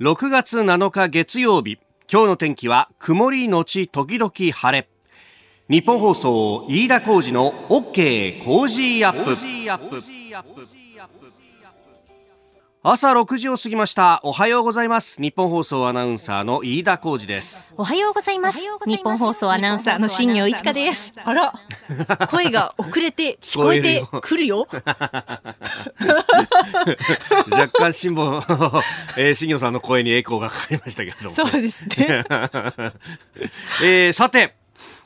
6月7日月曜日今日の天気は曇りのち時々晴れ。ニッポン放送飯田浩司の OK Cozy Up。朝6時を過ぎました。おはようございます。ニッポン放送アナウンサーの飯田浩司です。おはようございます。ニッポン放送アナウンサーの新行市佳です。あら。声が遅れて 聞こえてくるよ。若干辛抱、えー、新業さんの声にエコーがかかりましたけども、ね、そうですね。えー、さて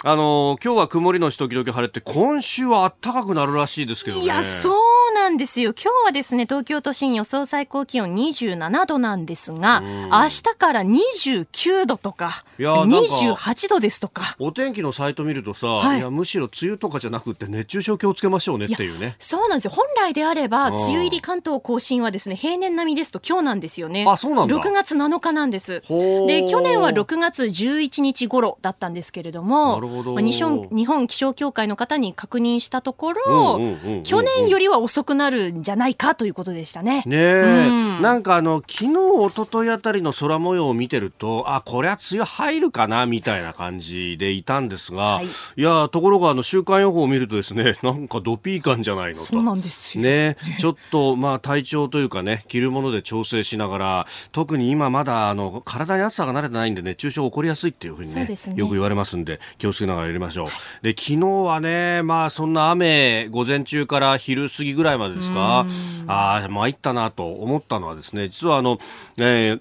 あのー、今日は曇りのち時々晴れて今週は暖かくなるらしいですけどね。いやそうなんですよ。今日はですね東京都心予想最高気温27度なんですが明日から29度とかいや28度ですとか。お天気のサイト見るとさ、はい、いやむしろ梅雨とかじゃなくて熱中症気をつけましょうねっていうね。そうなんですよ。本来であれば梅雨入り関東甲信はですね平年並みですと今日なんですよね。あそうなんだ。6月7日なんです。で去年は6月11日頃だったんですけれどもまあ、日本日本気象協会の方に確認したところ、去年よりは遅くなるんじゃないかということでしたね。ねえ、うん、なんかあの昨日一昨日あたりの空模様を見てるとあこれは梅雨入るかなみたいな感じでいたんですが、はい、いやところがあの週間予報を見るとですね なんかドピー感じゃないのと。そうなんですよ。ねちょっとまあ体調というかね着るもので調整しながら特に今まだあの体に暑さが慣れてないんで熱中症起こりやすいっていうふうにね、ね、よく言われますんで気をつけながらやりましょう。で昨日はね、まあそんな雨、午前中から昼過ぎぐらいまでですか、ああ、参ったなと思ったのはですね、実はあの、えー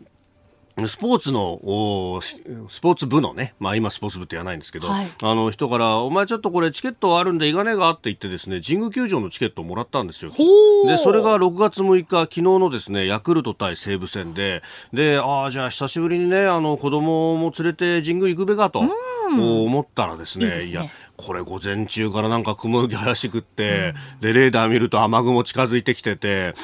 スポーツの、スポーツ部のね、まあ今スポーツ部って言わないんですけど、はい、あの人から、お前ちょっとこれチケットあるんでいかねえがって言ってですね、神宮球場のチケットをもらったんですよ。で、それが6月6日、昨日のですね、ヤクルト対西武戦で、で、ああ、じゃあ久しぶりにね、あの子供も連れて神宮行くべかと。思ったらですね、いいすね。いや、これ午前中からなんか雲怪しくって、うん、で、レーダー見ると雨雲近づいてきてて、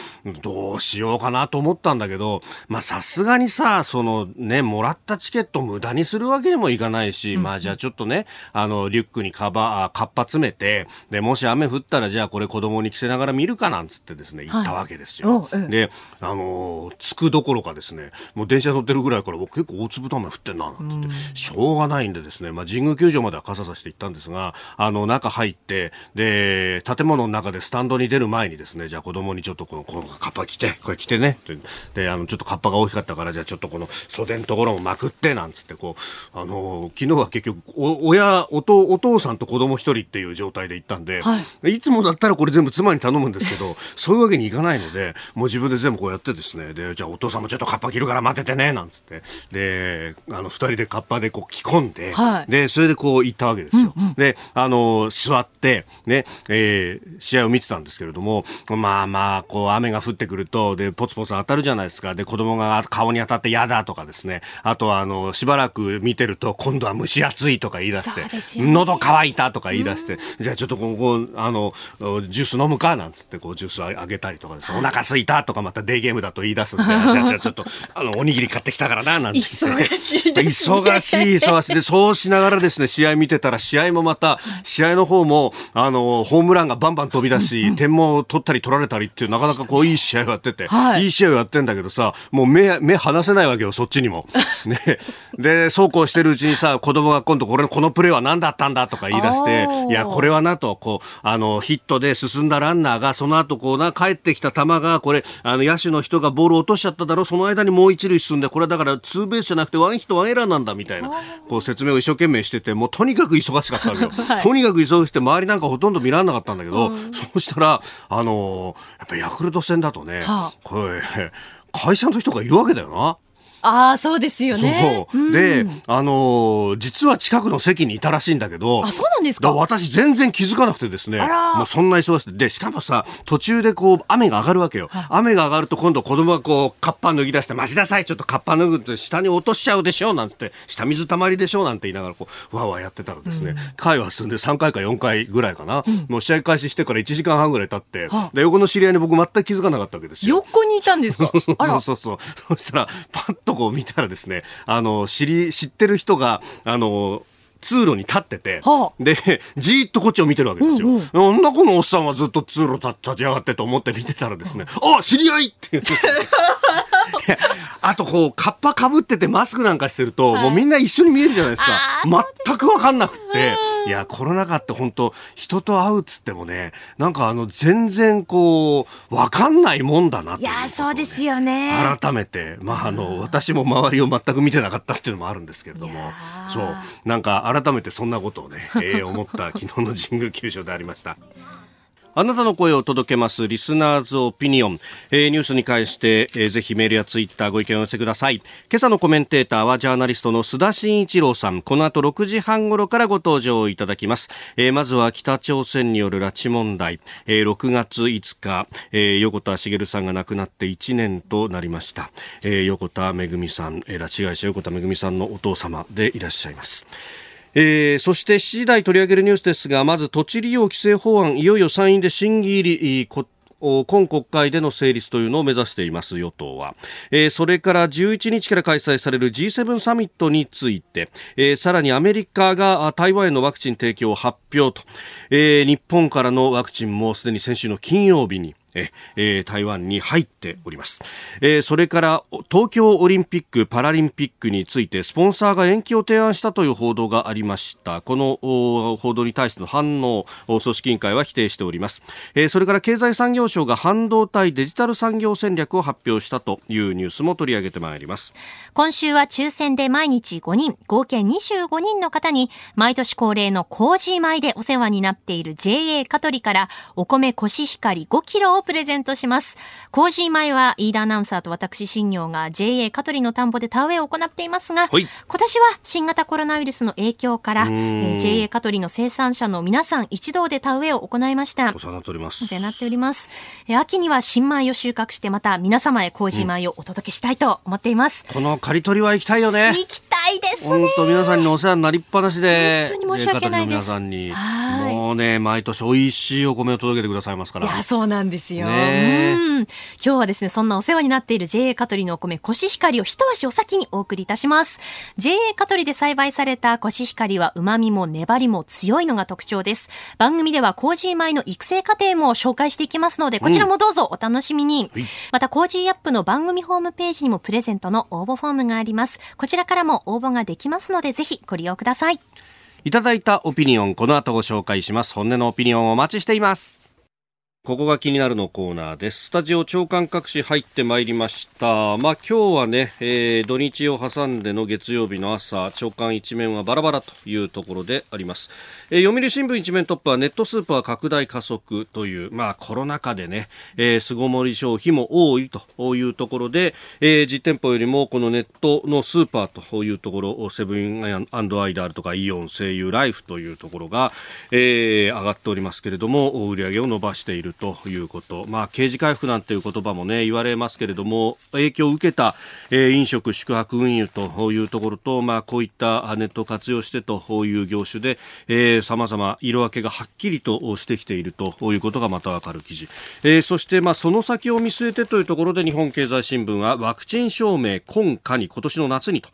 どうしようかなと思ったんだけど、まあさすがにさ、そのね、もらったチケット無駄にするわけにもいかないし、うん、まあじゃあちょっとね、あの、リュックにカバー、カッパ詰めて、で、もし雨降ったらじゃあこれ子供に着せながら見るかなんつってですね、行ったわけですよ。はい、で、あのー、着くどころかですね、もう電車乗ってるぐらいから僕結構大粒と雨降ってんな、なんて言って、しょうがないんでですね、まあ神宮球場までは傘さして行ったんですが、あの、中入って、で、建物の中でスタンドに出る前にですね、じゃあ子供にちょっとこの、このカッパ着て、これ着てね、で、あの、ちょっとカッパが大きかったから、じゃあちょっとこの袖のところもまくって、なんつって、こう、あの、昨日は結局、お、親、おと、お父さんと子供一人っていう状態で行ったんで、はい、いつもだったらこれ全部妻に頼むんですけど、そういうわけにいかないので、もう自分で全部こうやってですね、で、じゃあお父さんもちょっとカッパ着るから待っててね、なんつって、で、あの、二人でカッパでこう着込んで、はい、で、それでこう行ったわけですよ。うんうん、で、あの、座って、ね、えー、試合を見てたんですけれども、まあまあ、こう、雨が降ってくると、で、ポツポツ当たるじゃないですか。で、子供が顔に当たって嫌だとかですね。あとは、あの、しばらく見てると、今度は蒸し暑いとか言い出して、ね、喉乾いたとか言い出して、じゃあちょっとここ、あの、ジュース飲むか？なんつって、こう、ジュースあげたりとかですね。お腹すいたとか、またデーゲームだと言い出すんで、じゃあ、じゃあちょっと、あの、おにぎり買ってきたからな、なんて。忙しいですね。忙しい、忙しい。で、そうしながらですね、試合見てたら、試合もまた、試合の方も、あの、ホームランがバンバン飛び出し、点も取ったり取られたりっていう、なかなかこう、いい試合をやってて、はい、いい試合をやってんだけどさ、もう目、目離せないわけよ、そっちにも。ね。で、そうこうしてるうちにさ、子供が今度これ、このプレーは何だったんだとか言い出して、いや、これはなと、こう、あの、ヒットで進んだランナーが、その後こうな、帰ってきた球が、これ、あの、野手の人がボール落としちゃっただろ、その間にもう一塁進んで、これだからツーベースじゃなくてワンヒットワンエラーなんだみたいな、こう説明を一生懸命してて、もうとにかく忙しかったわけよ。はい、とにかく忙しくて、周りなんかほとんど見られなかったんだけど、うん、そうしたら、あのー、やっぱヤクルト戦だとね、はあ、これ、会社の人がいるわけだよな。ああ、そうですよね。そう。で、あのー、実は近くの席にいたらしいんだけど。あ、そうなんですか？私全然気づかなくてですね。もうそんな忙しくて。で、しかもさ、途中でこう、雨が上がるわけよ。雨が上がると今度子供がこう、カッパ脱ぎ出して、待ちなさい、ちょっとカッパ脱ぐって下に落としちゃうでしょなんて、下水たまりでしょなんて言いながらこう、わわやってたらですね、うん、回は進んで3回か4回ぐらいかな。うん、もう試合開始してから1時間半ぐらい経って、で、横の知り合いに僕全く気づかなかったわけですよ。横にいたんですか？そうそうそう。そしたら、パッとこう見たらですね、ね、あの、知り、知ってる人が、あの、通路に立ってて、はあ、で、じーっとこっちを見てるわけですよ。うんうん、なんだこのおっさんはずっと通路立ち上がってと思って見てたらですね、あ知り合いって言って。あとこう、カッパかぶっててマスクなんかしてると、はい、もうみんな一緒に見えるじゃないですか。全くわかんなくって。いや、コロナ禍って本当人と会うっつってもね、なんかあの、全然こう、わかんないもんだなってい、ね、いや、そうですよね。改めて、まああの、私も周りを全く見てなかったっていうのもあるんですけれども、そう、なんか改めてそんなことをね、えー、思った昨日の神宮球場でありました。あなたの声を届けますリスナーズオピニオン、えー、ニュースに関して、えー、ぜひメールやツイッターご意見をお寄せください。今朝のコメンテーターはジャーナリストの須田慎一郎さん。この後6時半頃からご登場いただきます、えー、まずは北朝鮮による拉致問題、えー、6月5日、えー、横田茂さんが亡くなって1年となりました、えー、横田めぐみさん、えー、拉致会社横田めぐみさんのお父様でいらっしゃいます。えー、そして7時台取り上げるニュースですがまず土地利用規制法案いよいよ参院で審議入り今国会での成立というのを目指しています与党は、えー、それから11日から開催される G7 サミットについて、えー、さらにアメリカが台湾へのワクチン提供を発表と、えー、日本からのワクチンもすでに先週の金曜日にええー、台湾に入っております、えー、それから東京オリンピック・パラリンピックについてスポンサーが延期を提案したという報道がありました。この報道に対しての反応組織委員会は否定しております、えー、それから経済産業省が半導体デジタル産業戦略を発表したというニュースも取り上げてまいります。今週は抽選で毎日5人合計25人の方に毎年恒例のコージー米でお世話になっている JA 香取からお米コシヒカリ5キロをプレゼントします。コージー米は飯田アナウンサーと私新業が JA 香取の田んぼで田植えを行っていますが、今年は新型コロナウイルスの影響から、えー、JA 香取の生産者の皆さん一同で田植えを行いました。お世話になっております。お世話になっております。えー、秋には新米を収穫してまた皆様へコージー米をお届けしたいと思っています。うん、この刈り取りは行きたいよね。行きたいですね。本当皆さんにお世話になりっぱなしで、本当に申し訳ないです。皆さんに。もうね、毎年美味しいお米を届けてくださいますから。いや、そうなんですよ。ね今日はですね、そんなお世話になっている JA 香取のお米コシヒカリを一足お先にお送りいたします。JA 香取で栽培されたコシヒカリは旨味も粘りも強いのが特徴です。番組ではコージー米の育成過程も紹介していきますので、こちらもどうぞお楽しみに。うん、また、 Cozy Up の番組ホームページにもプレゼントの応募フォームがあります。こちらからも応募ができますので、ぜひご利用ください。いただいたオピニオン、この後ご紹介します。本音のオピニオンをお待ちしています。ここが気になるのコーナーです。スタジオ朝刊各紙入ってまいりました。まあ今日はね、えー、土日を挟んでの月曜日の朝、朝刊一面はバラバラというところであります。えー、読売新聞一面トップはネットスーパー拡大加速という、まあコロナ禍でね、えー、巣ごもり消費も多いというところで、えー、実店舗よりもこのネットのスーパーというところ、セブンアイダールとかイオン、声優、ライフというところが、えー、上がっておりますけれども、売り上げを伸ばしているということ、まあ、刑事回復なんていう言葉も、ね、言われますけれども影響を受けた、えー、飲食、宿泊運輸というところと、まあ、こういったネットを活用してという業種でさまざま色分けがはっきりとしてきているということがまたわかる記事、えー、そして、まあ、その先を見据えてというところで日本経済新聞はワクチン証明今夏に今年の夏にと。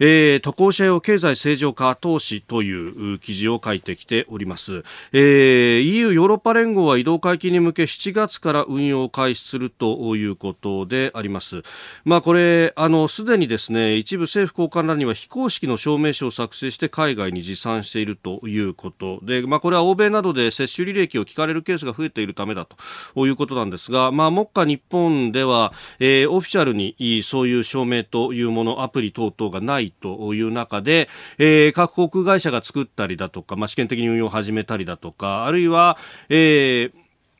えー、渡航者用経済正常化後押しという記事を書いてきております、えー、EU ヨーロッパ連合は移動解禁に向け7月から運用を開始するということであります。まあこれあのすでにですね一部政府高官らには非公式の証明書を作成して海外に持参しているということでまあこれは欧米などで接種履歴を聞かれるケースが増えているためだということなんですがまあ目下日本では、えー、オフィシャルにそういう証明というものアプリ等々がないという中で、えー、各航空会社が作ったりだとか、まあ、試験的に運用を始めたりだとか、あるいは、え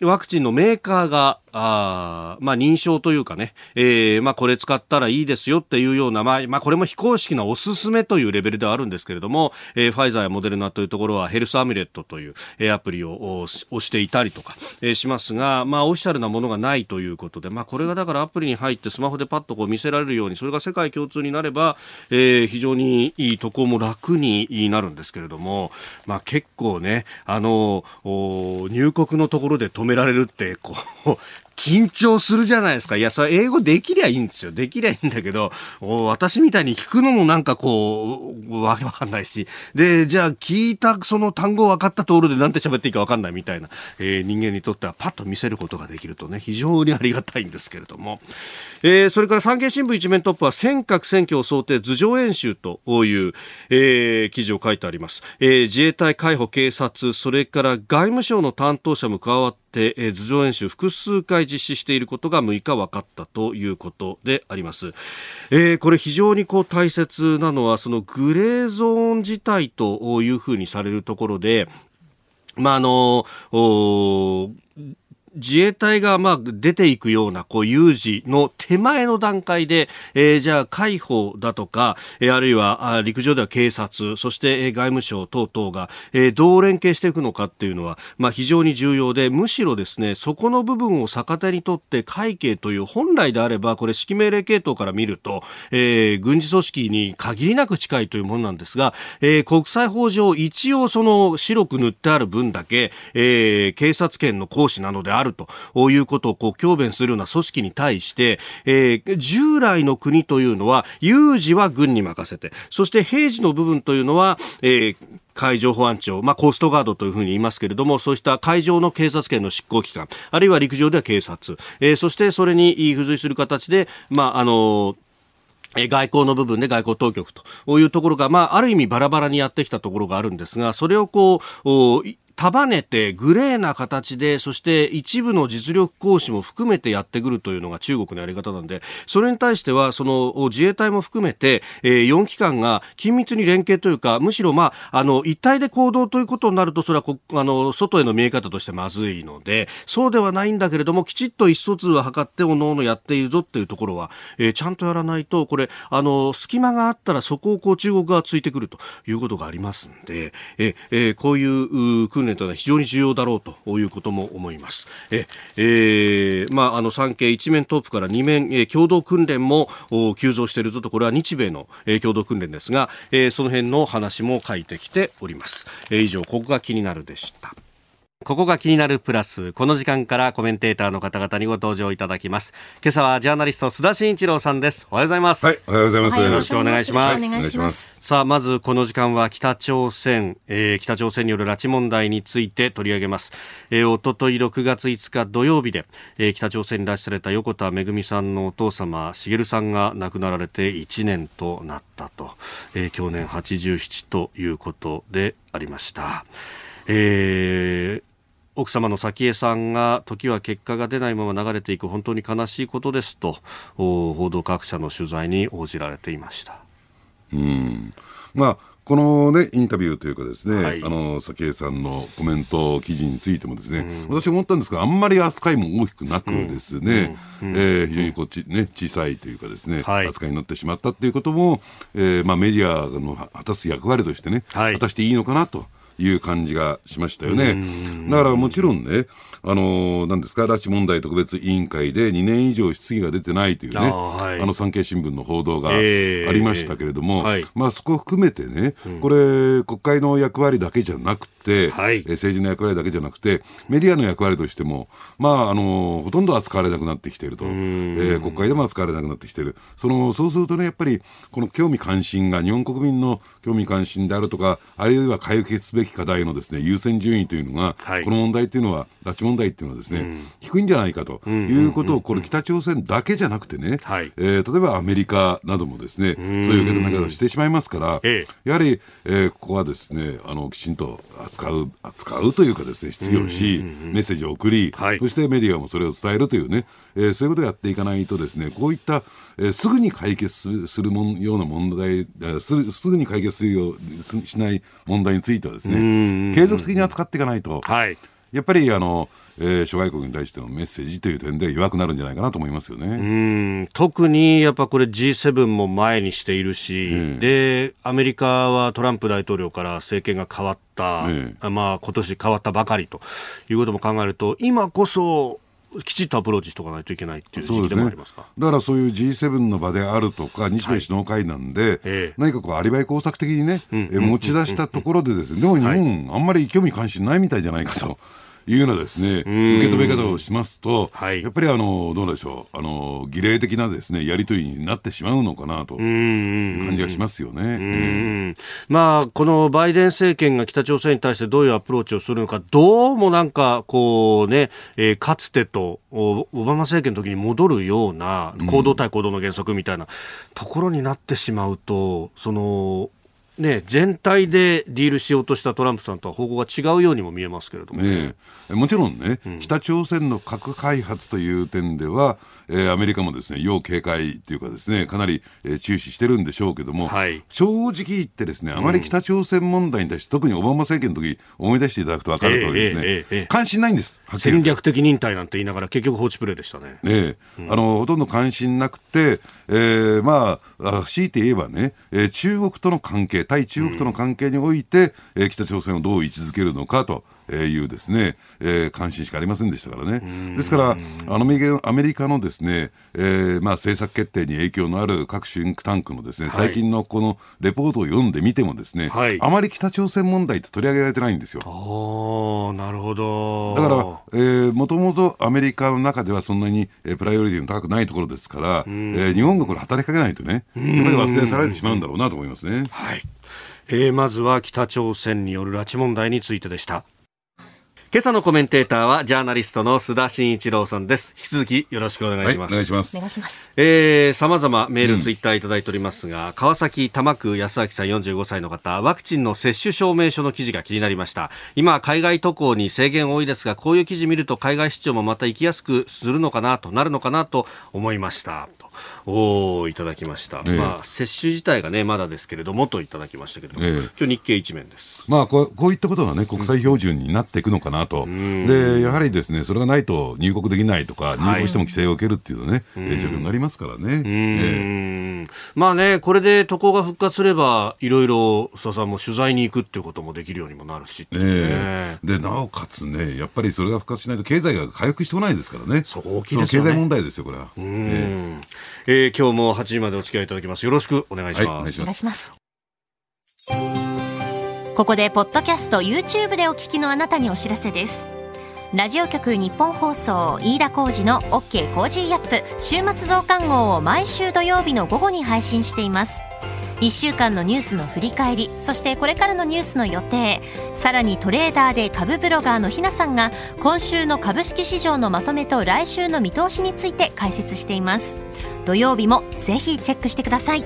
ー、ワクチンのメーカーが、あまあ認証というかね、えー、まあこれ使ったらいいですよっていうような、まあ、まあこれも非公式なおすすめというレベルではあるんですけれども、えー、ファイザーやモデルナというところはヘルスアミュレットという、えー、アプリを押していたりとか、えー、しますが、まあオフィシャルなものがないということで、まあこれがだからアプリに入ってスマホでパッとこう見せられるように、それが世界共通になれば、えー、非常にいい渡航も楽になるんですけれども、まあ結構ね、あの、入国のところで止められるって、こう、緊張するじゃないですか。いや、それ英語できりゃいいんですよ。できりゃいいんだけど、私みたいに聞くのもなんかこう、わけわかんないし。で、じゃあ聞いたその単語分かったところでなんて喋っていいかわかんないみたいな、えー、人間にとってはパッと見せることができるとね、非常にありがたいんですけれども。えー、それから産経新聞一面トップは尖閣選挙を想定図上演習という、えー、記事を書いてあります。えー、自衛隊、海保、警察、それから外務省の担当者も加わって、えー、図上演習複数回実施していることが6日分かったということであります。えー、これ非常にこう大切なのはそのグレーゾーン自体というふうにされるところで、まあ、あの、自衛隊がまあ出ていくようなこう有事の手前の段階で、えー、じゃあ海保だとか、えー、あるいは陸上では警察、そして外務省等々が、えー、どう連携していくのかっていうのは、まあ、非常に重要で、むしろですね、そこの部分を逆手にとって会計という本来であれば、これ指揮命令系統から見ると、えー、軍事組織に限りなく近いというものなんですが、えー、国際法上一応その白く塗ってある分だけ、えー、警察権の行使なのでああるということをこう強弁するような組織に対して、えー、従来の国というのは有事は軍に任せてそして平時の部分というのは、えー海上保安庁、まあ、コーストガードというふうに言いますけれども、そうした海上の警察権の執行機関、あるいは陸上では警察、えー、そしてそれに付随する形で、まあ、あの外交の部分で外交当局というところが、まあ、ある意味バラバラにやってきたところがあるんですが、それをこう、束ねてグレーな形でそして一部の実力行使も含めてやってくるというのが中国のやり方なんでそれに対してはその自衛隊も含めて、えー、4機関が緊密に連携というかむしろ、まあ、あの一体で行動ということになるとそれはあの外への見え方としてまずいのでそうではないんだけれどもきちっと意思疎通を図っておのおのやっているぞっていうところは、えー、ちゃんとやらないとこれあの隙間があったらそこをこう中国側ついてくるということがありますんで、えー、こういう訓練年というのは非常に重要だろうということも思います。ええー、まあ、あの産経一面トップから二面、えー、共同訓練も急増しているぞと、これは日米の、えー、共同訓練ですが、えー、その辺の話も書いてきております。えー、以上、ここが気になるでした。ここが気になるプラス。この時間からコメンテーターの方々にご登場いただきます。今朝はジャーナリスト須田慎一郎さんです。おはようございます。はい、おはようございます。よろしくお願いします。お願いします。さあ、まずこの時間は北朝鮮、えー、北朝鮮による拉致問題について取り上げます。えー、おととい6月5日土曜日で、えー、北朝鮮に拉致された横田めぐみさんのお父様、茂さんが亡くなられて1年となったと、えー、去年87ということでありました。えー、奥様の早紀江さんが時は結果が出ないまま流れていく本当に悲しいことですと報道各社の取材に応じられていました。うん。まあこのね、インタビューというかですね、はい、あの、早紀江さんのコメント記事についてもですね、うん、私思ったんですが、あんまり扱いも大きくなくですね、うん。うん、えー、非常にこっち、ね、小さいというかですね、はい、扱いになってしまったっていうことも、えー、まあメディアの果たす役割としてね、はい、果たしていいのかなと。いう感じがしましたよね。だからもちろんね、あの、なんですか、拉致問題特別委員会で2年以上質疑が出てないというね、あはい、あの産経新聞の報道がありましたけれども、えーはい、まあそこを含めてね、これ、国会の役割だけじゃなくて、はい、政治の役割だけじゃなくて、メディアの役割としても、まあ、あの、ほとんど扱われなくなってきていると、えー、国会でも扱われなくなってきている。その、そうするとね、やっぱり、この興味関心が、日本国民の興味関心であるとか、あるいは解決すべき課題のですね、優先順位というのが、はい、この問題っていうのは、拉致問題っていうのはですね、うん、低いんじゃないかということを、これ北朝鮮だけじゃなくてね、はい、えー、例えばアメリカなどもですね、そういう受け止め方をしてしまいますから、やはり、えー、ここはですね、あの、きちんと扱う、扱うというかですね、質疑をし、メッセージを送り、はい、そしてメディアもそれを伝えるというね、えー、そういうことをやっていかないとですね、こういった、えー、すぐに解決するもんような問題す、すぐに解決するようしない問題についてはですね、継続的に扱っていかないと、はい、やっぱりあの、えー、諸外国に対してのメッセージという点で弱くなるんじゃないかなと思いますよね。うん。特にやっぱこれ G7 も前にしているし、えー、でアメリカはトランプ大統領から政権が変わった、えー、まあ今年変わったばかりということも考えると今こそきちっとアプローチしとかないといけないっていう時期でもありますか、ね、だからそういう G7 の場であるとか、日米首脳会談で、はい、何かこう、アリバイ工作的にね、うん、持ち出したところでですね、でも日本、はい、あんまり興味関心ないみたいじゃないかと。いうようなですね、受け止め方をしますと、はい、やっぱりあの、どうでしょう、あの、儀礼的なですね、やりとりになってしまうのかなという感じがしますよね。まあ、このバイデン政権が北朝鮮に対してどういうアプローチをするのか、どうもなんか、こうね、えー、かつてとオバマ政権の時に戻るような行動対行動の原則みたいなところになってしまうと、その、ね、全体でディールしようとしたトランプさんとは方向が違うようにも見えますけれども、ね、もちろんね、うん、北朝鮮の核開発という点では、えー、アメリカもですね要警戒というかですねかなり、えー、注視してるんでしょうけども、はい、正直言ってですねあまり北朝鮮問題に対して、うん、特にオバマ政権の時思い出していただくと分かるとですね、えーえー、関心ないんです戦略的忍耐なんて言いながら結局放置プレーでしたね。ね、うん、あのほとんど関心なくて、えー、まあ強いて言えばね、えー、中国との関係対中国との関係において、えー、北朝鮮をどう位置づけるのかと。えいうですね、えー、関心しかありませんでしたからね。ですから、あのアメリカのですね、えー、まあ政策決定に影響のある各シンクタンクのですね、最近のこのレポートを読んでみてもですね、はい、あまり北朝鮮問題って取り上げられてないんですよ。あなるほど。だから、えー、もともとアメリカの中ではそんなに、えー、プライオリティの高くないところですから、えー、日本がこれ働きかけないとね、やっぱり忘れ去られてしまうんだろうなと思いますね。はい。えー、まずは北朝鮮による拉致問題についてでした。今朝のコメンテーターはジャーナリストの須田慎一郎さんです。引き続きよろしくお願いします。はい、お願いします。お願いします。えー、様々メール、ツイッターいただいておりますが、川崎多摩区安明さん45歳の方、ワクチンの接種証明書の記事が気になりました。今、海外渡航に制限多いですが、こういう記事見ると海外出張もまた行きやすくするのかなとなるのかなと思いました。おいただきました、えまあ、接種自体が、ね、まだですけれどもといただきましたけれども、え今日日経一面です、まあ、こうこういったことが、ね、国際標準になっていくのかなと、うん、でやはりですねそれがないと入国できないとか、入国しても規制を受けるっていうね、はい、状況になりますからね。えまあね、これで渡航が復活すれば、いろいろ須田さんも取材に行くっていうこともできるようにもなるし、ね、でなおかつね、やっぱりそれが復活しないと経済が回復してこないですからね、そう大きいですよね。経済問題ですよ、これは。ええー、今日も8時までお付き合いいただきます。よろしくお願いします。はい、お願いします。ここでポッドキャスト YouTube でお聞きのあなたにお知らせです。ラジオ局日本放送飯田浩二の OK コージーアップ週末増刊号を毎週土曜日の午後に配信しています。1週間のニュースの振り返りそしてこれからのニュースの予定。さらにトレーダーで株ブロガーのひなさんが今週の株式市場のまとめと来週の見通しについて解説しています。土曜日もぜひチェックしてください。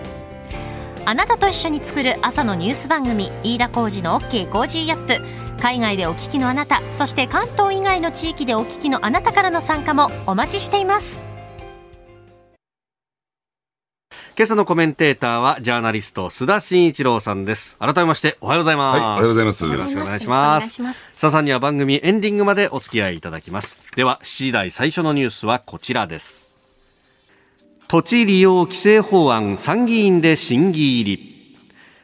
あなたと一緒に作る朝のニュース番組飯田浩二の OK コージーアップ。海外でお聞きのあなたそして関東以外の地域でお聞きのあなたからの参加もお待ちしています。今朝のコメンテーターはジャーナリスト須田慎一郎さんです。改めましておはようございます、はい、おはようございます。よろしくお願いします。須田さんには番組エンディングまでお付き合いいただきます。では7時台最初のニュースはこちらです。土地利用規制法案参議院で審議入り。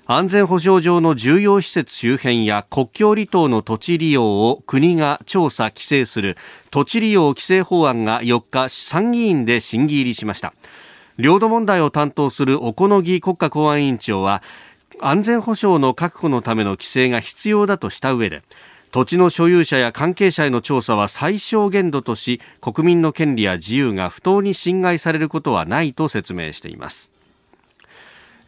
安全保障上の重要施設周辺や国境離島の土地利用を国が調査規制する土地利用規制法案が4日参議院で審議入りしました領土問題を担当する小此木国家公安委員長は安全保障の確保のための規制が必要だとした上で土地の所有者や関係者への調査は最小限度とし国民の権利や自由が不当に侵害されることはないと説明しています。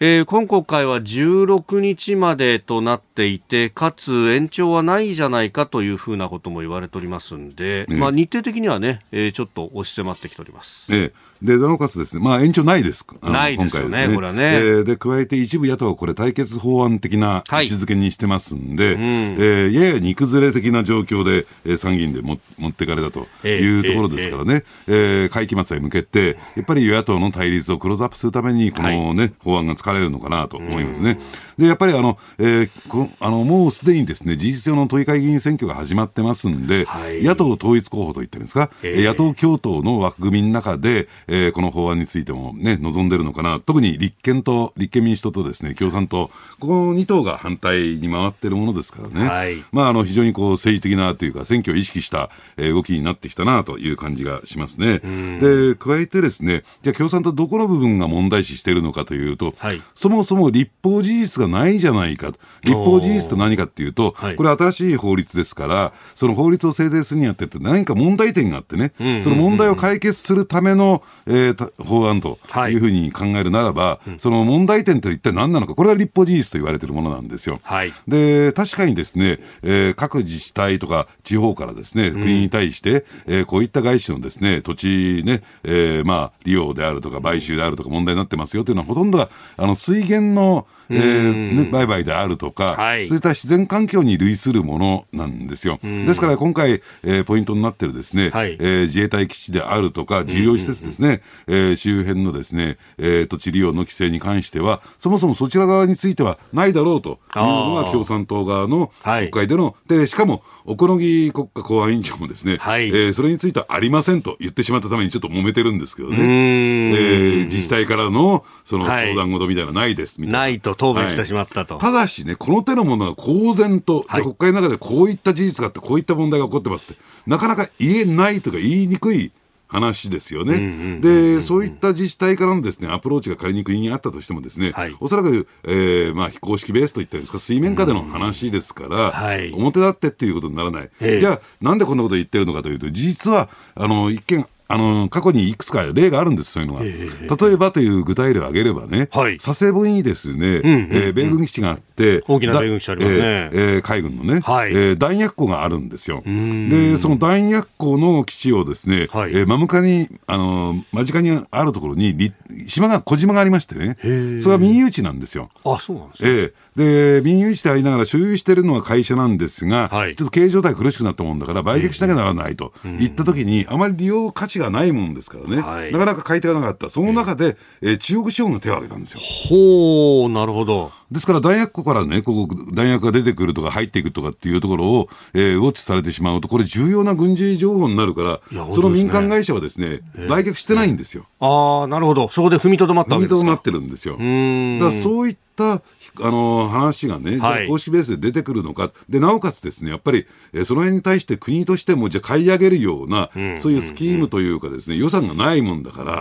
えー、今国会は16日までとなっていて、かつ延長はないじゃないかというふうなことも言われておりますんで、まあ、日程的にはね、えー、ちょっと押し迫ってきております。ええで、なおかつですね、まあ延長ないです。ないですよね、ね。これはね。えー、で、加えて一部野党はこれ対決法案的な位置づけにしてますんで、はいうん、えー、やや煮崩れ的な状況で、えー、参議院でも持ってかれたというところですからね、えー、えー、会期末へ向けて、やっぱり与野党の対立をクローズアップするために、このね、はい、法案が使われるのかなと思いますね。で、やっぱりあの、えー、こあのもうすでにですね、事実上の都議会議員選挙が始まってますんで、はい、野党統一候補と言ってるんですか、えー、野党共闘の枠組みの中で、えー、この法案についてもね、望んでるのかな。特に立憲と、立憲民主党とですね、共産党、ここ2党が反対に回ってるものですからね。はい、まあ、あの、非常にこう、政治的なというか、選挙を意識した、え動きになってきたなという感じがしますね。で、加えてですね、じゃあ共産党どこの部分が問題視しているのかというと、はい、そもそも立法事実がないじゃないか。立法法事実と何かっていうと、これ新しい法律ですから、その法律を制定するにあってって何か問題点があってね、その問題を解決するための、えー、法案とい。うふうに考えるならば、その問題点って一体何なのか、これは立法事実と言われているものなんですよ。で、確かにですね、えー、各自治体とか地方からですね、国に対して、えー、こういった外資のですね、土地ね、えー、まあ、利用であるとか買収であるとか問題になってますよというのはほとんどが、あの、水源の、えーね、売買であるとか、はい、そういった自然環境に類するものなんですよ。ですから今回、えー、ポイントになってるですね、はい、えー、自衛隊基地であるとか、重要施設ですね、えー、周辺のですね、えー、土地利用の規制に関しては、そもそもそちら側についてはないだろうというのが共産党側の国会での、はい、で、しかも、小此木国家公安委員長もですね、はい、えー、それについてはありませんと言ってしまったためにちょっと揉めてるんですけどね、えー、自治体からのその相談事みたいなのないですみたいな。ないと答弁してしまったと。ただしね、この手のものが公然と、はい、国会の中でこういった事実があって、こういった問題が起こってますって、なかなか言えないとか言いにくい話ですよね。で、そういった自治体からのですね、アプローチが仮に国にあったとしてもですね、はい、おそらく、えー、まあ、非公式ベースといったんですか、水面下での話ですから、はい、表立ってっていうことにならない。じゃあ、なんでこんなこと言ってるのかというと、事実は、あの、一見、あの、過去にいくつか例があるんです、そういうのが。例えばという具体例を挙げればね、はい、佐世保にですね、うえー、米軍基地があって、大きな米軍基地ありますね。え海軍のね、はい、えー、弾薬庫があるんですよ。で、その弾薬庫の基地をですね、はい、えー、真向かに、あの、間近にあるところに、島が、小島がありましてね、それは民有地なんですよ。あ、そうなんですね。えーで、民有地でありながら所有しているのは会社なんですが、はい、ちょっと経営状態苦しくなったもんだから売却しなきゃならないと言ったときに、あまり利用価値がないもんですからね、はい、なかなか買い手がなかった。その中で、えー、中国資本が手を挙げたんですよ。ほう、なるほど。ですから弾薬庫からね、ここ弾薬が出てくるとか入っていくとかっていうところを、えー、ウォッチされてしまうと、これ重要な軍事情報になるから、ね、その民間会社はですね、えー、売却してないんですよ。ああ、なるほど。そこで踏みとどまったわけですか踏みとどまってるんですよ。だからそういったあの話がね、公式ベースで出てくるのか、でなおかつですね、やっぱり、えー、その辺に対して国としても、じゃ買い上げるような、うん、そういうスキームというかですね、予算がないもんだから、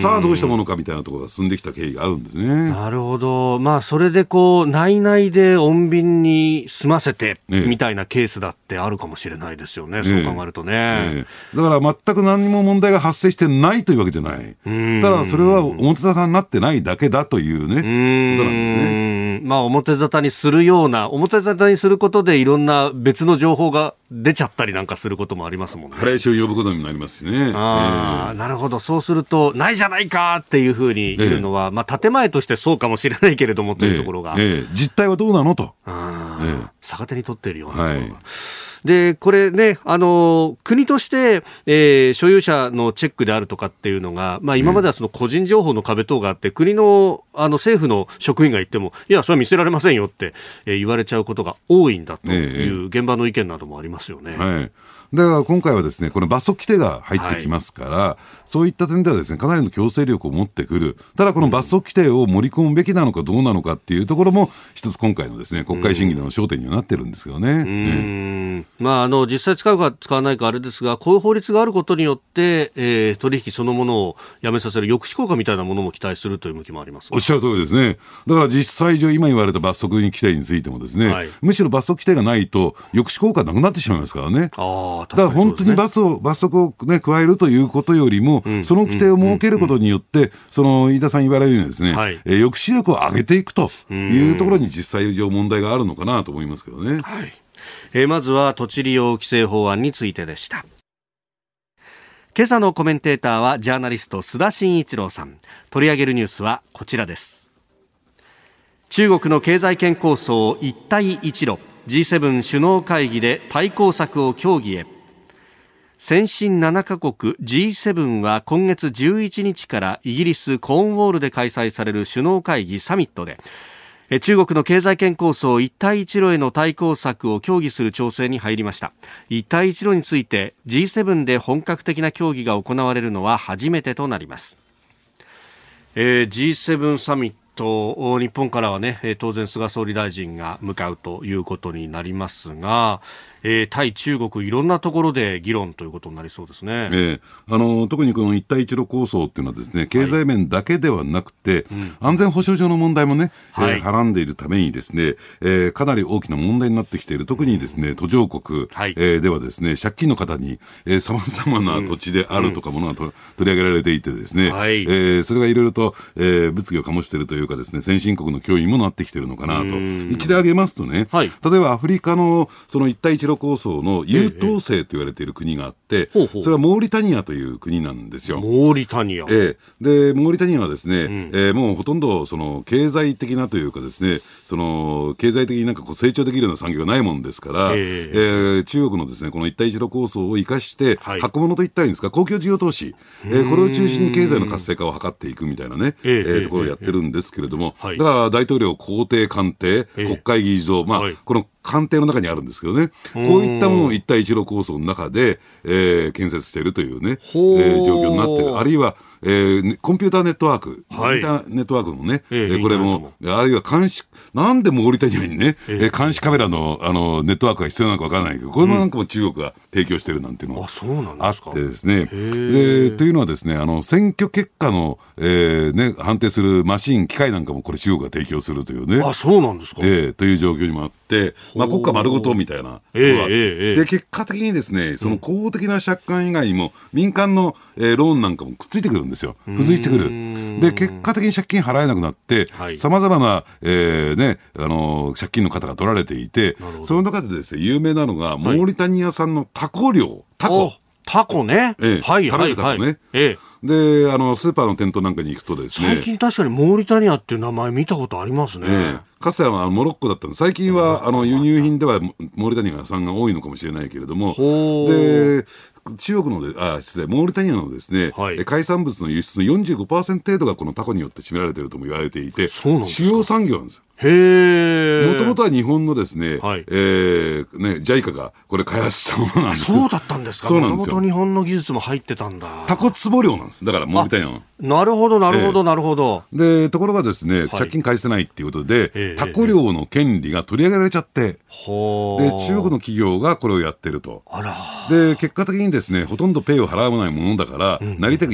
さあどうしたものかみたいなところが進んできた経緯があるんですね。なるほど。まあ、それでこう、内々で穏便に済ませて、みたいなケースだってあるかもしれないですよね、そう考えるとね。だから全く何も問題が発生してないというわけじゃない。ただ、それは表沙汰になってないだけだというね、ことなんですね。まあ、表沙汰にするような、表沙汰にすることでいろんな別の情報が出ちゃったりなんかすることもありますもんね。ハライシを呼ぶことになりますしね。ああ、えー、なるほど。そうすると、ないじゃないかっていうふうに言うのは、えー、まあ、建前としてそうかもしれないけれどもというところが。えー、実態はどうなのと。逆手に取っているようなはい。で、これね、あの、国として、えー、所有者のチェックであるとかっていうのが、まあ今まではその個人情報の壁等があって、国の、あの、政府の職員が言っても、いや、それは見せられませんよって、えー、言われちゃうことが多いんだという現場の意見などもありますますよね。はいだから今回はですね、この罰則規定が入ってきますから、はい、そういった点ではですね、かなりの強制力を持ってくる。ただこの罰則規定を盛り込むべきなのかどうなのかっていうところも、一つ今回のですね、国会審議での焦点にはなってるんですけどね。ねまあ、あの、実際使うか使わないかあれですが、こういう法律があることによって、えー、取引そのものをやめさせる抑止効果みたいなものも期待するという向きもありますおっしゃる通りですね。だから実際上、今言われた罰則規定についてもですね、はい、むしろ罰則規定がないと、抑止効果なくなってしまいますからね。あだから本当に罰を罰則を、ね、加えるということよりも、うん、その規定を設けることによって、その飯田さん言われるようにですね、はい、えー、抑止力を上げていくというところに実際上問題があるのかなと思いますけどね。はい。えー、まずは土地利用規制法案についてでした。今朝のコメンテーターはジャーナリスト須田慎一郎さん。取り上げるニュースはこちらです。中国の経済圏構想一帯一路 G7 首脳会議で対抗策を協議へ先進7カ国 G7 は今月11日からイギリスコーンウォールで開催される首脳会議サミットで中国の経済圏構想一帯一路への対抗策を協議する調整に入りました。一帯一路について G7 で本格的な協議が行われるのは初めてとなります、えー、G7 サミット日本からはね当然菅総理大臣が向かうということになりますがえー、対中国、いろんなところで議論ということになりそうですね。えー、あの特にこの一帯一路構想っていうのはですね、経済面だけではなくて、はい、安全保障上の問題もね、はい、えー、はらんでいるためにですね、えー、かなり大きな問題になってきている、特にですね、途上国、はい、えー、ではですね、借金の方に、えー、様々な土地であるとかものがと、うん、取り上げられていてですね、はい、えー、それがいろいろと、えー、物議を醸しているというかですね、先進国の脅威にもなってきているのかなと。一例挙げますとね、はい、例えばアフリカのその一帯一路構想の優等生と言われている国があって、ええ、それはモーリタニアという国なんですよ。モーリタニア。ええ。で、モーリタニアはですね、うん、えー、もうほとんどその経済的なというかですね、その経済的になんかこう成長できるような産業がないもんですから、えー、えー、中国のですね、この一帯一路構想を生かして、はい、箱物といったらいいんですか、公共事業投資、えー、これを中心に経済の活性化を図っていくみたいなね、えー、えー、ところをやってるんですけれども、だから大統領公邸官邸、国会議事堂、まあ、この官邸の中にあるんですけどね、こういったものを一帯一路構想の中で、えー、建設しているというね、えー、状況になっている。あるいは、えー、コンピューターネットワーク、はい、インターネットワークのね、えー、これも、あるいは監視、なんでモーリタニアにね、えー、監視カメラのあのネットワークが必要なのかわからないけど、これもなんかも中国が提供してるなんていうのがあってですね、でというのはですね、あの選挙結果の、えーね、判定するマシン、機械なんかもこれ中国が提供するというね。あ、そうなんですか。えー、という状況にもあって、まあ国家丸ごとみたいなえーえー、で、結果的にですね、その公的な借款以外にも、民間の、えー、ローンなんかもくっついてくるんですよ。付随してくる。で、結果的に借金払えなくなって、さまざまな、えー、ね、あの、借金の方が取られていて、その中でですね、有名なのが、モーリタニア産のタコ漁、タコ。タコね。ええ、はい、はい、はい。ね。ええ。で、あの、スーパーの店頭なんかに行くとですね。最近確かにモーリタニアっていう名前見たことありますね。ええかつてはモロッコだったんで最近はあの輸入品ではモーリタニア産が多いのかもしれないけれども、で中国ので、あ、失礼、モーリタニアのですね、はい、海産物の輸出の45%程度がこのタコによって占められているとも言われていて、主要産業なんです。へもともとは日本のですね、はい、えー、ね、JICA がこれ開発したものなんですそうだったんですか？そうなんですよ。日本の技術も入ってたんだ。タコ壺漁なんです。だから、モーリタニアの。なるほど、なるほど、なるほど。で、ところがですね、借金返せないっていうことで、タコ漁の権利が取り上げられちゃって、で、中国の企業がこれをやってると。で、結果的にですね、ほとんどペイを払わないものだから、うん、なり手が、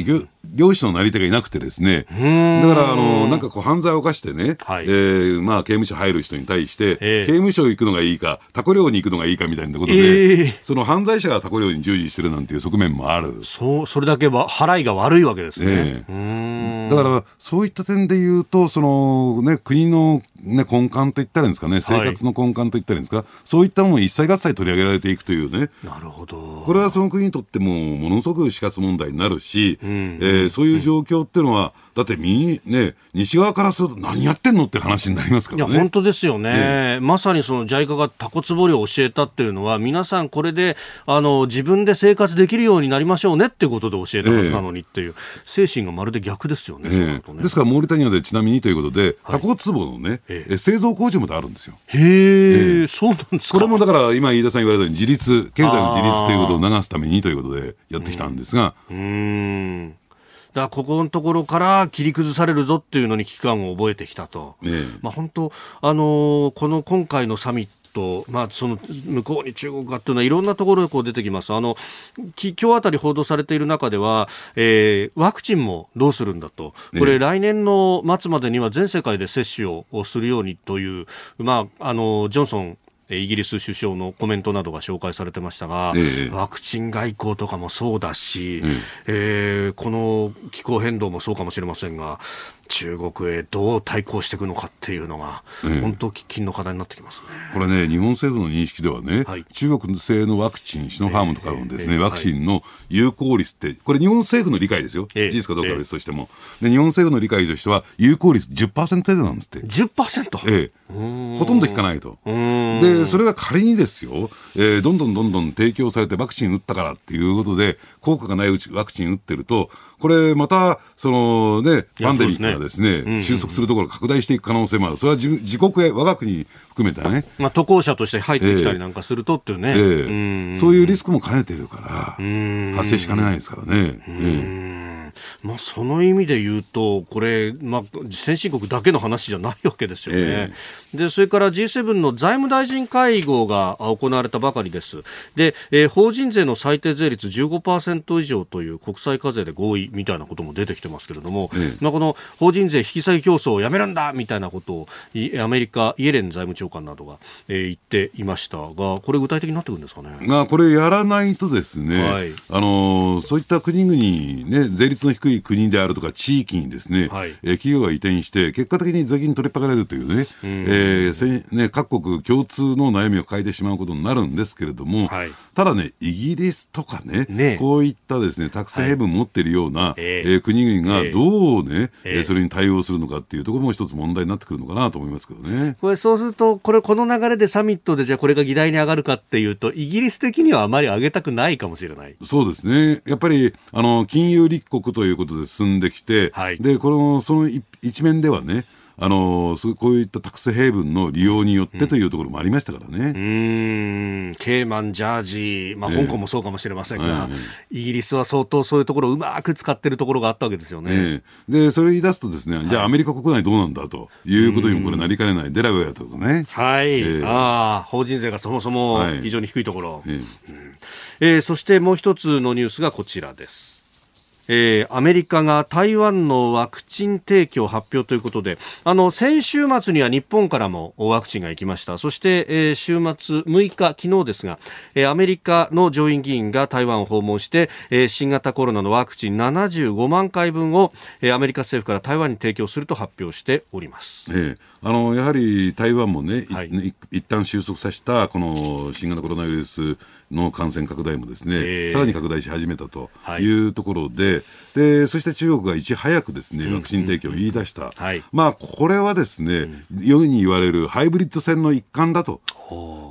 漁師のなり手がいなくてですね、だから、あの、なんかこう、犯罪を犯してね、はい、えー、まあ、刑務所入る人に対して、えー、刑務所行くのがいいか、タコ漁に行くのがいいかみたいなことで、えー、その犯罪者がタコ漁に従事してるなんていう側面もある。そう、それだけは払いが悪いわけですね。えー、だから、そういった点で言うと、そのね、国のね、根幹と言ったらいいんですかね、生活の根幹と言ったらいいんですか、はい、そういったものを一切合切取り上げられていくというね。なるほど。これはその国にとっても、ものすごく死活問題になるし、うん、えー、そういう状況っていうのは、だってみ、ね、西側からすると何やってんのって話になりますからね。いや、本当ですよね。えまさにその JICA がタコツボ漁を教えたっていうのは、皆さんこれで、あの、自分で生活できるようになりましょうねっていうことで教えたはずなのにっていう、精神がまるで逆ですよね。ねですから、モーリタニアでちなみにということで、タコツボのね、え製造工場まであるんですよ。へえ、そうなんですか？これもだから、今、飯田さん言われたように、自立、経済の自立ということを促すためにということでやってきたんですが、うん。うんだここのところから切り崩されるぞっていうのに危機感を覚えてきたと、ええ、まあ、本当、あのー、この今回のサミットまあ、その向こうに中国がっていうのはいろんなところでこう出てきます。あの今日あたり報道されている中では、えー、ワクチンもどうするんだと、これ、来年の末までには全世界で接種をするようにという、まあ、あのジョンソンイギリス首相のコメントなどが紹介されてましたが、ええ、ワクチン外交とかもそうだし、え。えー、この気候変動もそうかもしれませんが、中国へどう対抗していくのかっていうのが、本当、喫緊の課題になってきますね。これね、日本政府の認識ではね、はい、中国製のワクチン、シノファームとかのですね、えー、ワクチンの有効率って、これ、日本政府の理解ですよ、えー、事実かどうかは別としても、で、日本政府の理解としては、有効率10%程度なんですって。10%? ええ。ほとんど効かないと。で、それが仮にですよ、えー、どんどんどんどん提供されてワクチン打ったからっていうことで、効果がないワクチン打ってると、これまた、そのね、パンデミックがですね、ね収束するところ拡大していく可能性もある。それは自自国へ、我が国含めたね。まあ、渡航者として入ってきたりなんかするとっていうね。えー、そういうリスクも兼ねてるから、発生しかねないですからね。えーまあ、その意味で言うと、これ、まあ、先進国だけの話じゃないわけですよね。えー、でそれから G7 の財務大臣会合が行われたばかりです。で、えー、法人税の最低税率15%以上という国際課税で合意みたいなことも出てきてますけれども、えー、まあ、この法人税引き下げ競争をやめるんだみたいなことをアメリカ、イエレン財務長官などが、えー、言っていましたが、これ具体的になってくるんですかね？まあ、これやらないとですね、はい、あのそういった国々、ね、税率の低い国であるとか地域にですね、はい、えー、企業が移転して、結果的に税金取りっぱがれるというね、うえーね、各国共通の悩みを変えてしまうことになるんですけれども、はい、ただね、イギリスとかね、ね。こういったですね、タクスヘブン持ってるような、はい、えー、国々がどうね、えー、それに対応するのかっていうところも一つ問題になってくるのかなと思いますけどね。これそうすると、これ、この流れでサミットでじゃあこれが議題に上がるかっていうと、イギリス的にはあまり上げたくないかもしれない。そうですね。やっぱり、あの、金融立国ということで進んできて、はい、で、この、その一面ではね、あのそうこういったタクスヘイブンの利用によってというところもありましたからね。うん、ケーマン、ジャージー、まあ、香港もそうかもしれませんが、えー、イギリスは相当そういうところをうまく使ってるところがあったわけですよね。えー、で、それを言い出すとですね、じゃあアメリカ国内どうなんだということにもこれなりかねない、デラウェアとかね。はい。えー、ああ、法人税がそもそも非常に低いところ。はい、えー、えー、そしてもう一つのニュースがこちらです。えー、アメリカが台湾のワクチン提供発表ということで、あの、先週末には日本からもワクチンが行きました。そして、えー、週末6日、昨日ですが、えー、アメリカの上院議員が台湾を訪問して、えー、新型コロナのワクチン75万回分を、えー、アメリカ政府から台湾に提供すると発表しております。えー、あの、やはり台湾もね、はい、一旦収束させた、この新型コロナウイルスの感染拡大もですね、えー、さらに拡大し始めたとい。うところで、はい、でそして中国がいち早くですねワクチン提供を言い出した、はい、まあこれはですね、世に言われるハイブリッド戦の一環だと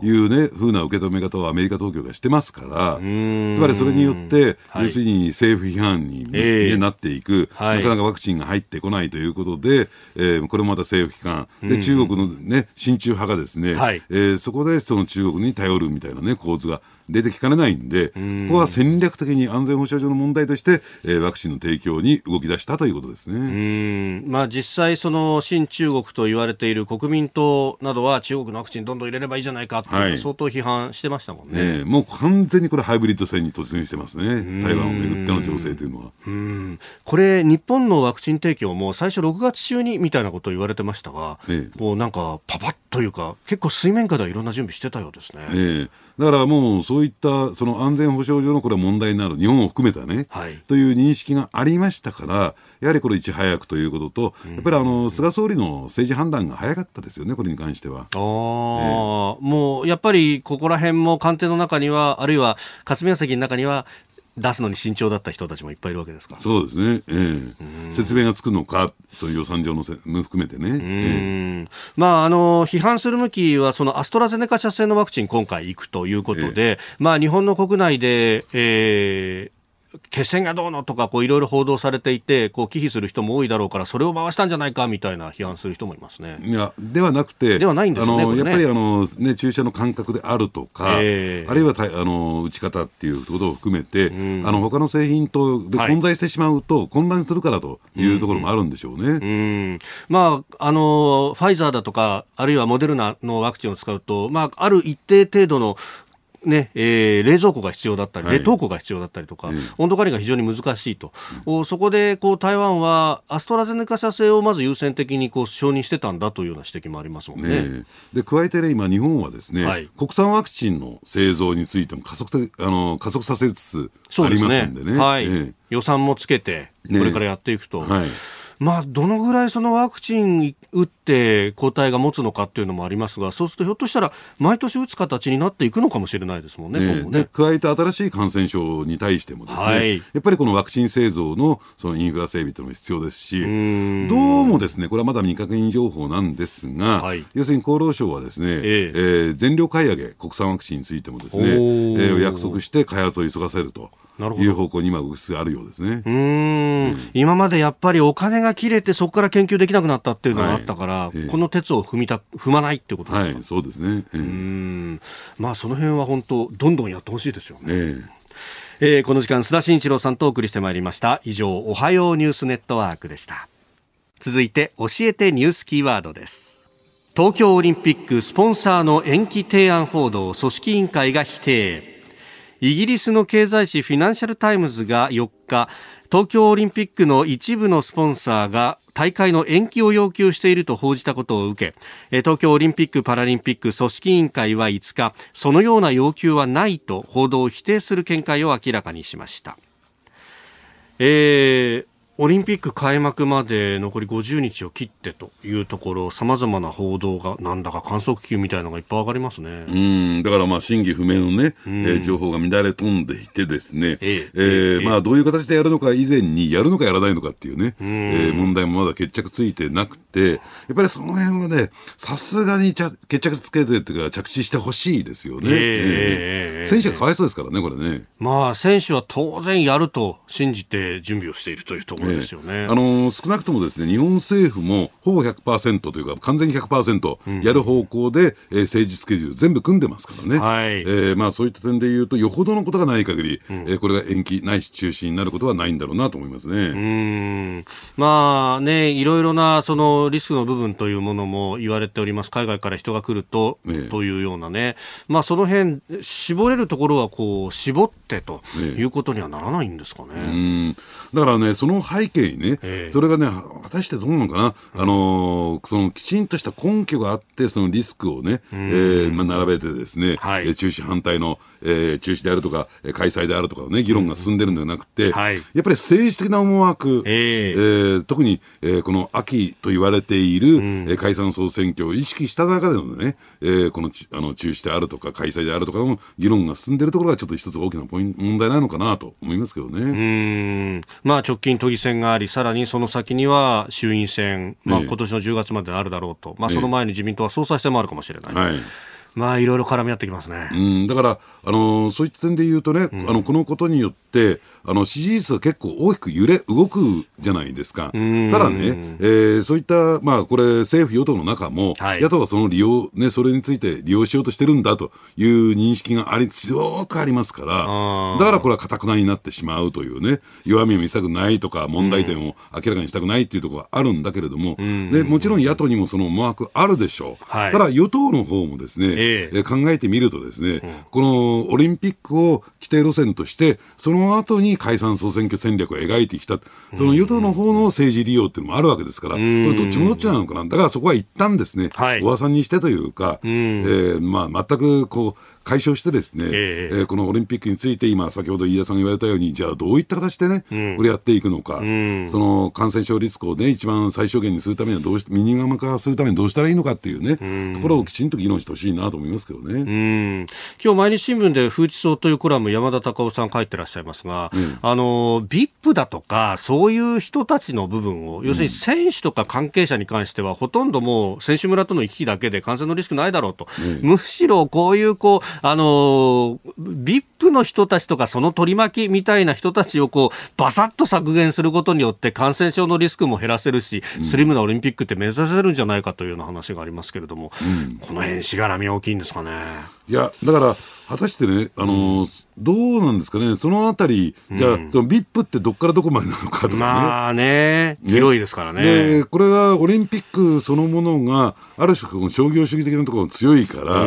いうねふうな受け止め方をアメリカ当局がしてますから、つまりそれによって、はい、要するに政府批判に、えー、なっていく、なかなかワクチンが入ってこないということで、えー、これもまた政府機関で中国のね親中派がですね、はい、えー、そこでその中国に頼るみたいなね構図が出てきかねないんで、ここは戦略的に安全保障上の問題として、えー、ワクチンの提供に動き出したということですね。まあ、実際、その新中国と言われている国民党などは、中国のワクチンどんどん入れればいいじゃないかっ相当批判してましたもんね、えー、もう完全にこれ、ハイブリッド戦に突入してますね、台湾をめぐっての情勢というのは。うん。これ、日本のワクチン提供も最初、6月中にみたいなことを言われてましたが、えー、こうなんか、パパッというか、結構水面下ではいろんな準備してたようですね。えー、だからもう、そういったその安全保障上のこれは問題になる、日本を含めたね、はい、という認識がありましたから、やはりこれ、いち早くということと、やっぱりあの菅総理の政治判断が早かったですよね、これに関しては。あえー、もうやっぱりここら辺も官邸の中には、あるいは霞が関の中には、出すのに慎重だった人たちもいっぱいいるわけですか。そうですね、えー、説明がつくのか、そういう予算上のせも含めてね。えー、まあ、あの批判する向きは、そのアストラゼネカ社製のワクチン、今回行くということで、えー、まあ、日本の国内で、えー、決戦がどうのとかいろいろ報道されていてこう忌避する人も多いだろうからそれを回したんじゃないかみたいな批判する人もいますね。いやではなくてではないんですよね、ね、やっぱりあの、ね、注射の感覚であるとか、えー、あるいはたあの打ち方っていうことを含めて、うん、あの他の製品とで混在してしまうと、混乱するからというところもあるんでしょうね、うん、うん、まあ、あのファイザーだとかあるいはモデルナのワクチンを使うと、まあ、ある一定程度のねえー、冷蔵庫が必要だったり、冷凍庫が必要だったりとか、温度管理が非常に難しいと、うん、そこでこう台湾はアストラゼネカ社製をまず優先的にこう承認してたんだというような指摘もありますもんね。ねで加えて、ね、今、日本はですね、はい、国産ワクチンの製造についても加速あの加速させつつありますんでね。でねはい、えー、予算もつけて、これからやっていくと。はい。まあ、どのぐらいそのワクチン打って抗体が持つのかっていうのもありますが、そうするとひょっとしたら毎年打つ形になっていくのかもしれないですもんね、ね。ね加えて新しい感染症に対してもですね、はい、やっぱりこのワクチン製造のそのインフラ整備というのも必要ですし、どうもですね、これはまだ未確認情報なんですが、はい、要するに厚労省はですね、えー、えー、全量買い上げ、国産ワクチンについてもですね、えー、約束して開発を急がせると。いう方向に今あるようですね。うん。うん。今までやっぱりお金が切れてそこから研究できなくなったっていうのがあったから、はいえー、この鉄を踏みた踏まないってことですか、はい、そうですね。えー、うん。まあその辺は本当どんどんやってほしいですよね。えーえー、この時間須田慎一郎さんとお送りしてまいりました。以上おはようニュースネットワークでした。続いて教えてニュースキーワードです。東京オリンピックスポンサーの延期提案報道組織委員会が否定。イギリスの経済誌フィナンシャルタイムズが4日東京オリンピックの一部のスポンサーが大会の延期を要求していると報じたことを受け東京オリンピック・パラリンピック組織委員会は5日そのような要求はないと報道を否定する見解を明らかにしました。えーオリンピック開幕まで残り50日を切ってというところ、さまざまな報道が、なんだか観測気球みたいなのがいっぱい上がりますね。うんだからまあ真偽不明のね、えー、情報が乱れ飛んでいてですね、ええー、まあどういう形でやるのか以前にやるのかやらないのかっていうね、うえー、問題もまだ決着ついてなくて、やっぱりその辺はね、さすがに決着つけてっていうか着地してほしいですよね。えー、えー、選手がかわいそうですからね、これね。まあ選手は当然やると信じて準備をしているというところですよね。あの少なくともですね日本政府もほぼ100%というか完全に100%やる方向で、うん、えー、政治スケジュール全部組んでますからね、はい。えーまあ、そういった点でいうとよほどのことがない限り、うん、えー、これが延期ないし中止になることはないんだろうなと思いますね。うん。まあねいろいろなそのリスクの部分というものも言われております。海外から人が来ると、ね、というようなね、まあ、その辺絞れるところはこう絞ってということにはならないんですかね。ねだからねその背景にね、え。ー、それがね、果たしてどうなのかな、あのー、そのきちんとした根拠があって、そのリスクをね、えー、まあ、並べてですね、はい、中止反対の、えー、中止であるとか、開催であるとかね、議論が進んでるんではなくて、はい、やっぱり政治的な思惑、えー、えー、特に、えー、この秋と言われている、うん、え解散総選挙を意識した中でのね、えー、このあの中止であるとか、開催であるとかの議論が進んでいるところが、ちょっと一つ大きなポイント問題なのかなと思いますけどね。うん。まあ、直近都議選があり、さらにその先には衆院選、まあ、今年の10月まであるだろうと、まあ、その前に自民党は総裁選もあるかもしれない。はいまあいろいろ絡み合ってきますね。うん、だから、あのー、そういった点で言うとね、うん、あのこのことによって、あの支持率が結構大きく揺れ、動くじゃないですか。ただね、えー、そういった、まあこれ、政府・与党の中も、はい、野党はその利用、ね、それについて利用しようとしてるんだという認識があり、強くありますから、だからこれはかたくなになってしまうというね、弱みを見せたくないとか、問題点を明らかにしたくないっていうところがあるんだけれども、でもちろん野党にもその思惑あるでしょう。はい、ただ与党の方もですね、えー、考えてみるとですね、うん、このオリンピックを規定路線として、その後に解散総選挙戦略を描いてきた、その与党の方の政治利用っていうのもあるわけですから、これどっちもどっちなのかな。だからそこは一旦ですね、はい、おさんにしてというか、えー、まあ全くこう、解消してですね、えー、えー、このオリンピックについて今、先ほど飯田さんが言われたように、じゃあどういった形でね、うん、これやっていくのか、うん、その感染症リスクをね、一番最小限にするためにはどうし、ミニマム化するためにどうしたらいいのかっていうね、うん、ところをきちんと議論してほしいなと思いますけどね。うん、今日毎日新聞で風知草というコラム、山田隆夫さん書いてらっしゃいますが、あの、VIP だとか、そういう人たちの部分を、要するに選手とか関係者に関しては、ほとん。どもう選手村との行き来だけで感染のリスクないだろうと。むしろこういう、こう、あの、VIP の人たちとかその取り巻きみたいな人たちをこうバサッと削減することによって感染症のリスクも減らせるし、スリムなオリンピックって目指せるんじゃないかというような話がありますけれども、うん、この辺しがらみ大きいんですかね。いやだから果たしてね、あのーうん、どうなんですかね、そのあたり、じゃあ、うん、その VIP ってどっからどこまでなのかとかね。まあね、広いですからね。で、これはオリンピックそのものが、ある種、商業主義的なところが強いから、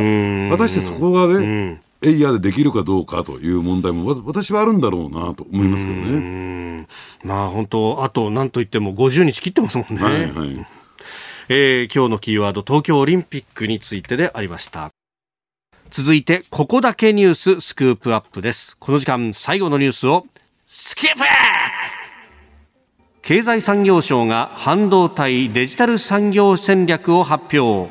果たしてそこがね、エイヤーでできるかどうかという問題も私はあるんだろうなと思いますけどね。まあ本当、あとなんといっても50日切ってますもんね。はいはい。えー、今日のキーワード、東京オリンピックについてでありました。続いて、ここだけニューススクープアップです。この時間、最後のニュースを、スキップ経済産業省が半導体デジタル産業戦略を発表。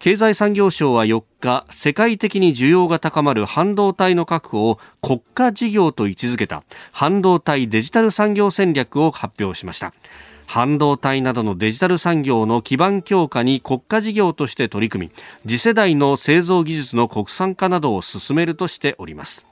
経済産業省は4日世界的に需要が高まる半導体の確保を国家事業と位置づけた半導体デジタル産業戦略を発表しました半導体などのデジタル産業の基盤強化に国家事業として取り組み次世代の製造技術の国産化などを進めるとしております。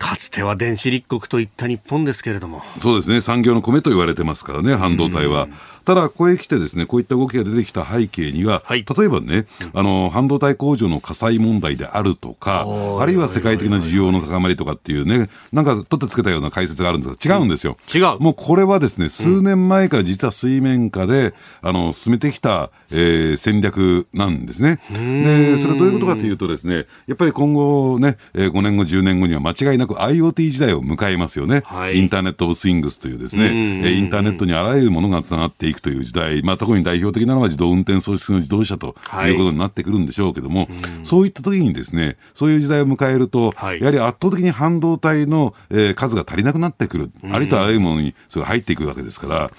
かつては電子立国といった日本ですけれども。そうですね。産業の米と言われてますからね、半導体は。ただ、ここへ来てですね、こういった動きが出てきた背景には、はい、例えばね、あの、半導体工場の火災問題であるとか、あるいは世界的な需要の高まりとかっていうね、なんか取ってつけたような解説があるんですが、違うんですよ。違う。もうこれはですね、数年前から実は水面下で、あの、進めてきた、えー、戦略なんですね。で、それどういうことかというとですね、やっぱり今後ね、えー、5年後、10年後には間違いなく IoT 時代を迎えますよね。はい、インターネット・オブ・スイングスというですね、えインターネットにあらゆるものがつながっていくという時代、まあ、特に代表的なのは自動運転装置の自動車とい。うことになってくるんでしょうけども、はい、そういった時にですね、そういう時代を迎えると、はい、やはり圧倒的に半導体の、えー、数が足りなくなってくる、ありとあらゆるものにそれが入っていくわけですから、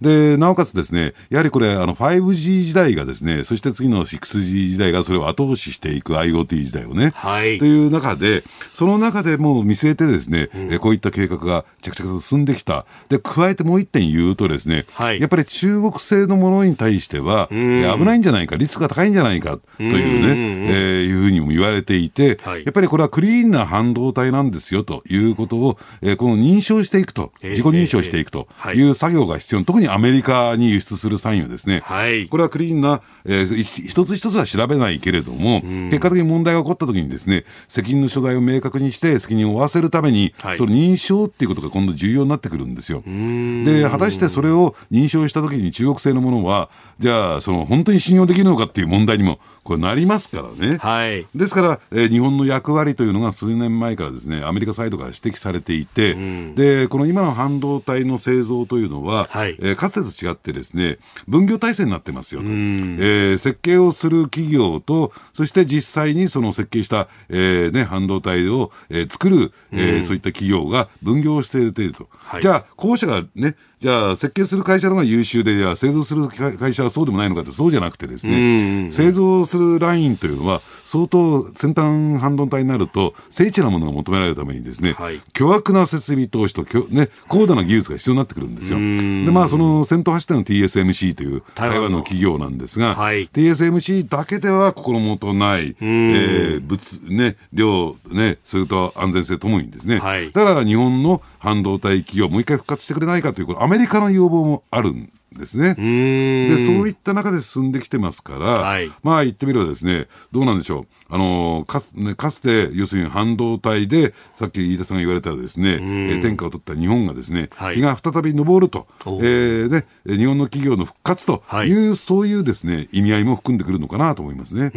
で、なおかつですね、やはりこれ、あの、5G 時代がですね、そして次の 6G 時代がそれを後押ししていく IoT 時代をね、はい、という中で、その中でもう見据えてですね、うん、こういった計画が着々と進んできた。で、加えてもう一点言うとですね、はい、やっぱり中国製のものに対しては、危ないんじゃないか、リスクが高いんじゃないかというね、えー、いうふうにも言われていて、はい、やっぱりこれはクリーンな半導体なんですよということを、えー、この認証していくと、自己認証していくとい。う作業が必要、特にアメリカに輸出する際にはですね、はい、これはクリーンな、えー、一つ一つは調べないけれども、結果的に問題が起こったときにですね、責任の所在を明確にして責任を負わせるために、はい、その認証っていうことが今度重要になってくるんですよ。で、果たしてそれを認証したときに中国製のものは、じゃあ、その本当に信用できるのかっていう問題にもこれなりますからね。はい、ですから、えー、日本の役割というのが数年前からですね、アメリカサイドから指摘されていて、うん、で、この今の半導体の製造というのは、はい、えー、かつてと違ってですね、分業体制になってますよと。うん、えー、設計をする企業と、そして実際にその設計した、えー、ね、半導体を、えー、作る、えー、そういった企業が分業していると。はい、じゃあ、後者がね、じゃあ設計する会社の方が優秀で、じゃ製造する会社はそうでもないのかって、そうじゃなくてですね、製造するラインというのは、相当先端半導体になると、精緻なものが求められるためにですね、はい、巨悪な設備投資と、ね、高度な技術が必要になってくるんですよ。で、まあ、その先頭走ってるの TSMC という台湾の。企業なんですが、はい、TSMC だけでは心もとない、えー、物、ね、量、ね、それと安全性ともにですね、はい、だから日本の半導体企業、もう一回復活してくれないかという、これ、アメリカの要望もあるんですね。で、そういった中で進んできてますから、はい、まあ言ってみればですね、どうなんでしょう。あのかつ、ね、かつて、要するに半導体で、さっき飯田さんが言われたですね、え天下を取った日本がですね、はい、日が再び昇ると、えー、ね、日本の企業の復活という、はい、そういうですね、意味合いも含んでくるのかなと思いますね。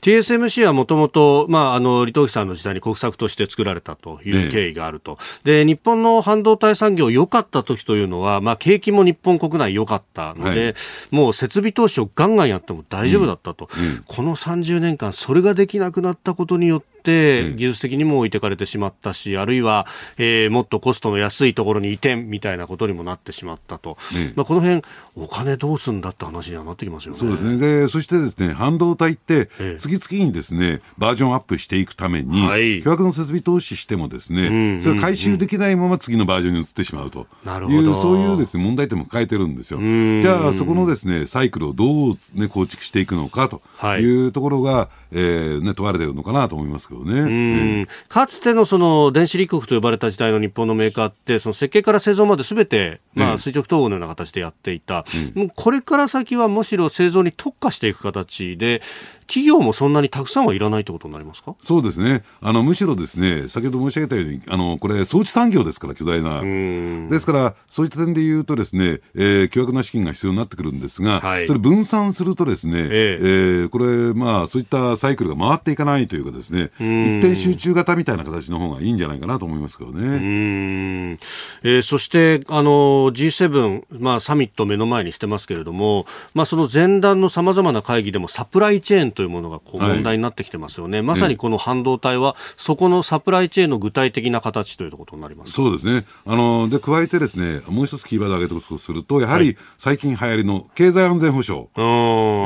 TSMC はもともと、まあ、あの、李登輝さんの時代に国策として作られたという経緯があると。ね、で、日本の半導体産業良かった時というのは、まあ、景気も日本国内良かったので、はい、もう設備投資をガンガンやっても大丈夫だったと。うんうん、この30年間、それができなくなったことによって、技術的にも置いてかれてしまったし、あるいは、えー、もっとコストの安いところに移転みたいなことにもなってしまったと、まあ、この辺お金どうすんだって話にはなってきますよね。そうですね。でそしてですね半導体って、次々にですねバージョンアップしていくために、はい、巨額の設備投資してもですね、うんうんうん、それ回収できないまま次のバージョンに移ってしまうと。いうそういうですね問題点も抱えてるんですよ。じゃあそこのですねサイクルをどう、ね、構築していくのかとい。うところが、はい、えー、ね、問われてるのかなと思いますけどね。うん。かつてのその電子立国と呼ばれた時代の日本のメーカーって、その設計から製造まで全て、まあ、垂直統合のような形でやっていた、うん、もうこれから先はむしろ製造に特化していく形で、企業もそんなにたくさんはいらないということになりますか？そうですね。あの、むしろですね先ほど申し上げたように、あのこれ、装置産業ですから、巨大な。ですから、そういった点で言うと、ですね、えー、巨額な資金が必要になってくるんですが、はい、それ分散すると、ですね、えー、えー、これ、まあ、そういったサイクルが回っていかないというか、ですね一点集中型みたいな形の方がいいんじゃないかなと思いますけどね。うん。えー、そしてあの G7、まあ、サミット目の前にしてますけれども、まあ、その前段のさまざまな会議でもサプライチェーンというものがこう問題になってきてますよね、はい、まさにこの半導体は、そこのサプライチェーンの具体的な形ということになります。そうですね。あので加えてですねもう一つキーワードを挙げてとするとやはり最近流行りの経済安全保障、は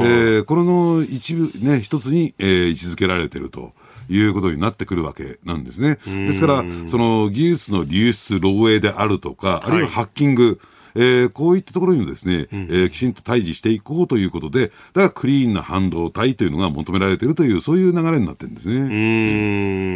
い、えー、これの一部、ね、一つに、えー、位置づけられていると。いうことになってくるわけなんですね。ですから、その技術の流出、漏洩であるとか、あるいはハッキング、えー、こういったところにもですね、うん、えー、きちんと対峙していこうということで、だからクリーンな半導体というのが求められているという、そういう流れになってるんですね。う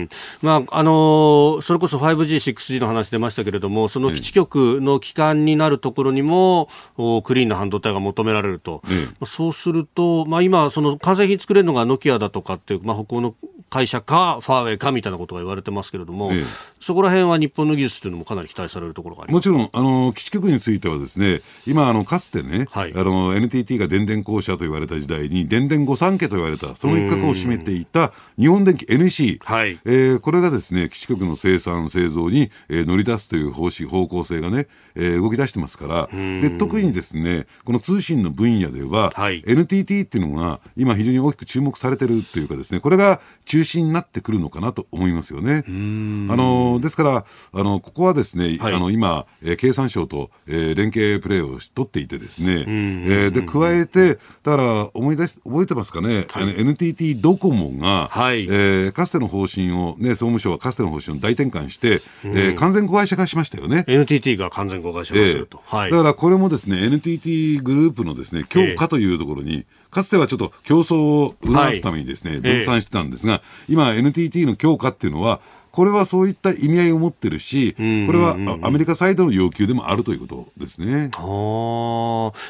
ん。まああのそれこそ 5G、6G の話出ましたけれども、その基地局の基幹になるところにも、おクリーンな半導体が求められると、ええ、そうすると、まあ、今、その完成品作れるのがノキアだとかっていう、まあ、北欧の会社か、ファーウェイかみたいなことが言われてますけれども、ええ、そこら辺は日本の技術というのもかなり期待されるところがありもちろん、あの基地局についてはですね、今、あのかつてね、はい、あの NTT が電電公社と言われた時代に、電電御三家と言われた、その一角を占めていた日本電機 NEC、はい。えー、これがですね基地局の生産、製造に、えー、乗り出すという方針方向性がね、えー、動き出してますから、で特にですねこの通信の分野では、はい、NTT っていうのが今、非常に大きく注目されてるというかですね、これが中心になってくるのかなと思いますよね。あのですからあの、ここはですね、はい、あの今、えー、経産省と、えー、連携プレーを取っていてですね、えー、で加えて、だから思い出し覚えてますかね、はい、NTT ドコモが、はい、えー、かつての方針を、ね、総務省はかつての方針を大転換して、えー、完全子会社化しましたよね。NTT が完全子会社化すると、えーはい、だからこれもですね NTT グループのですね強化というところに、えーかつてはちょっと競争を促すためにですね、はい、分散してたんですが、えー、今 NTT の強化っていうのは、これはそういった意味合いを持ってるし、これはアメリカサイドの要求でもあるということですね。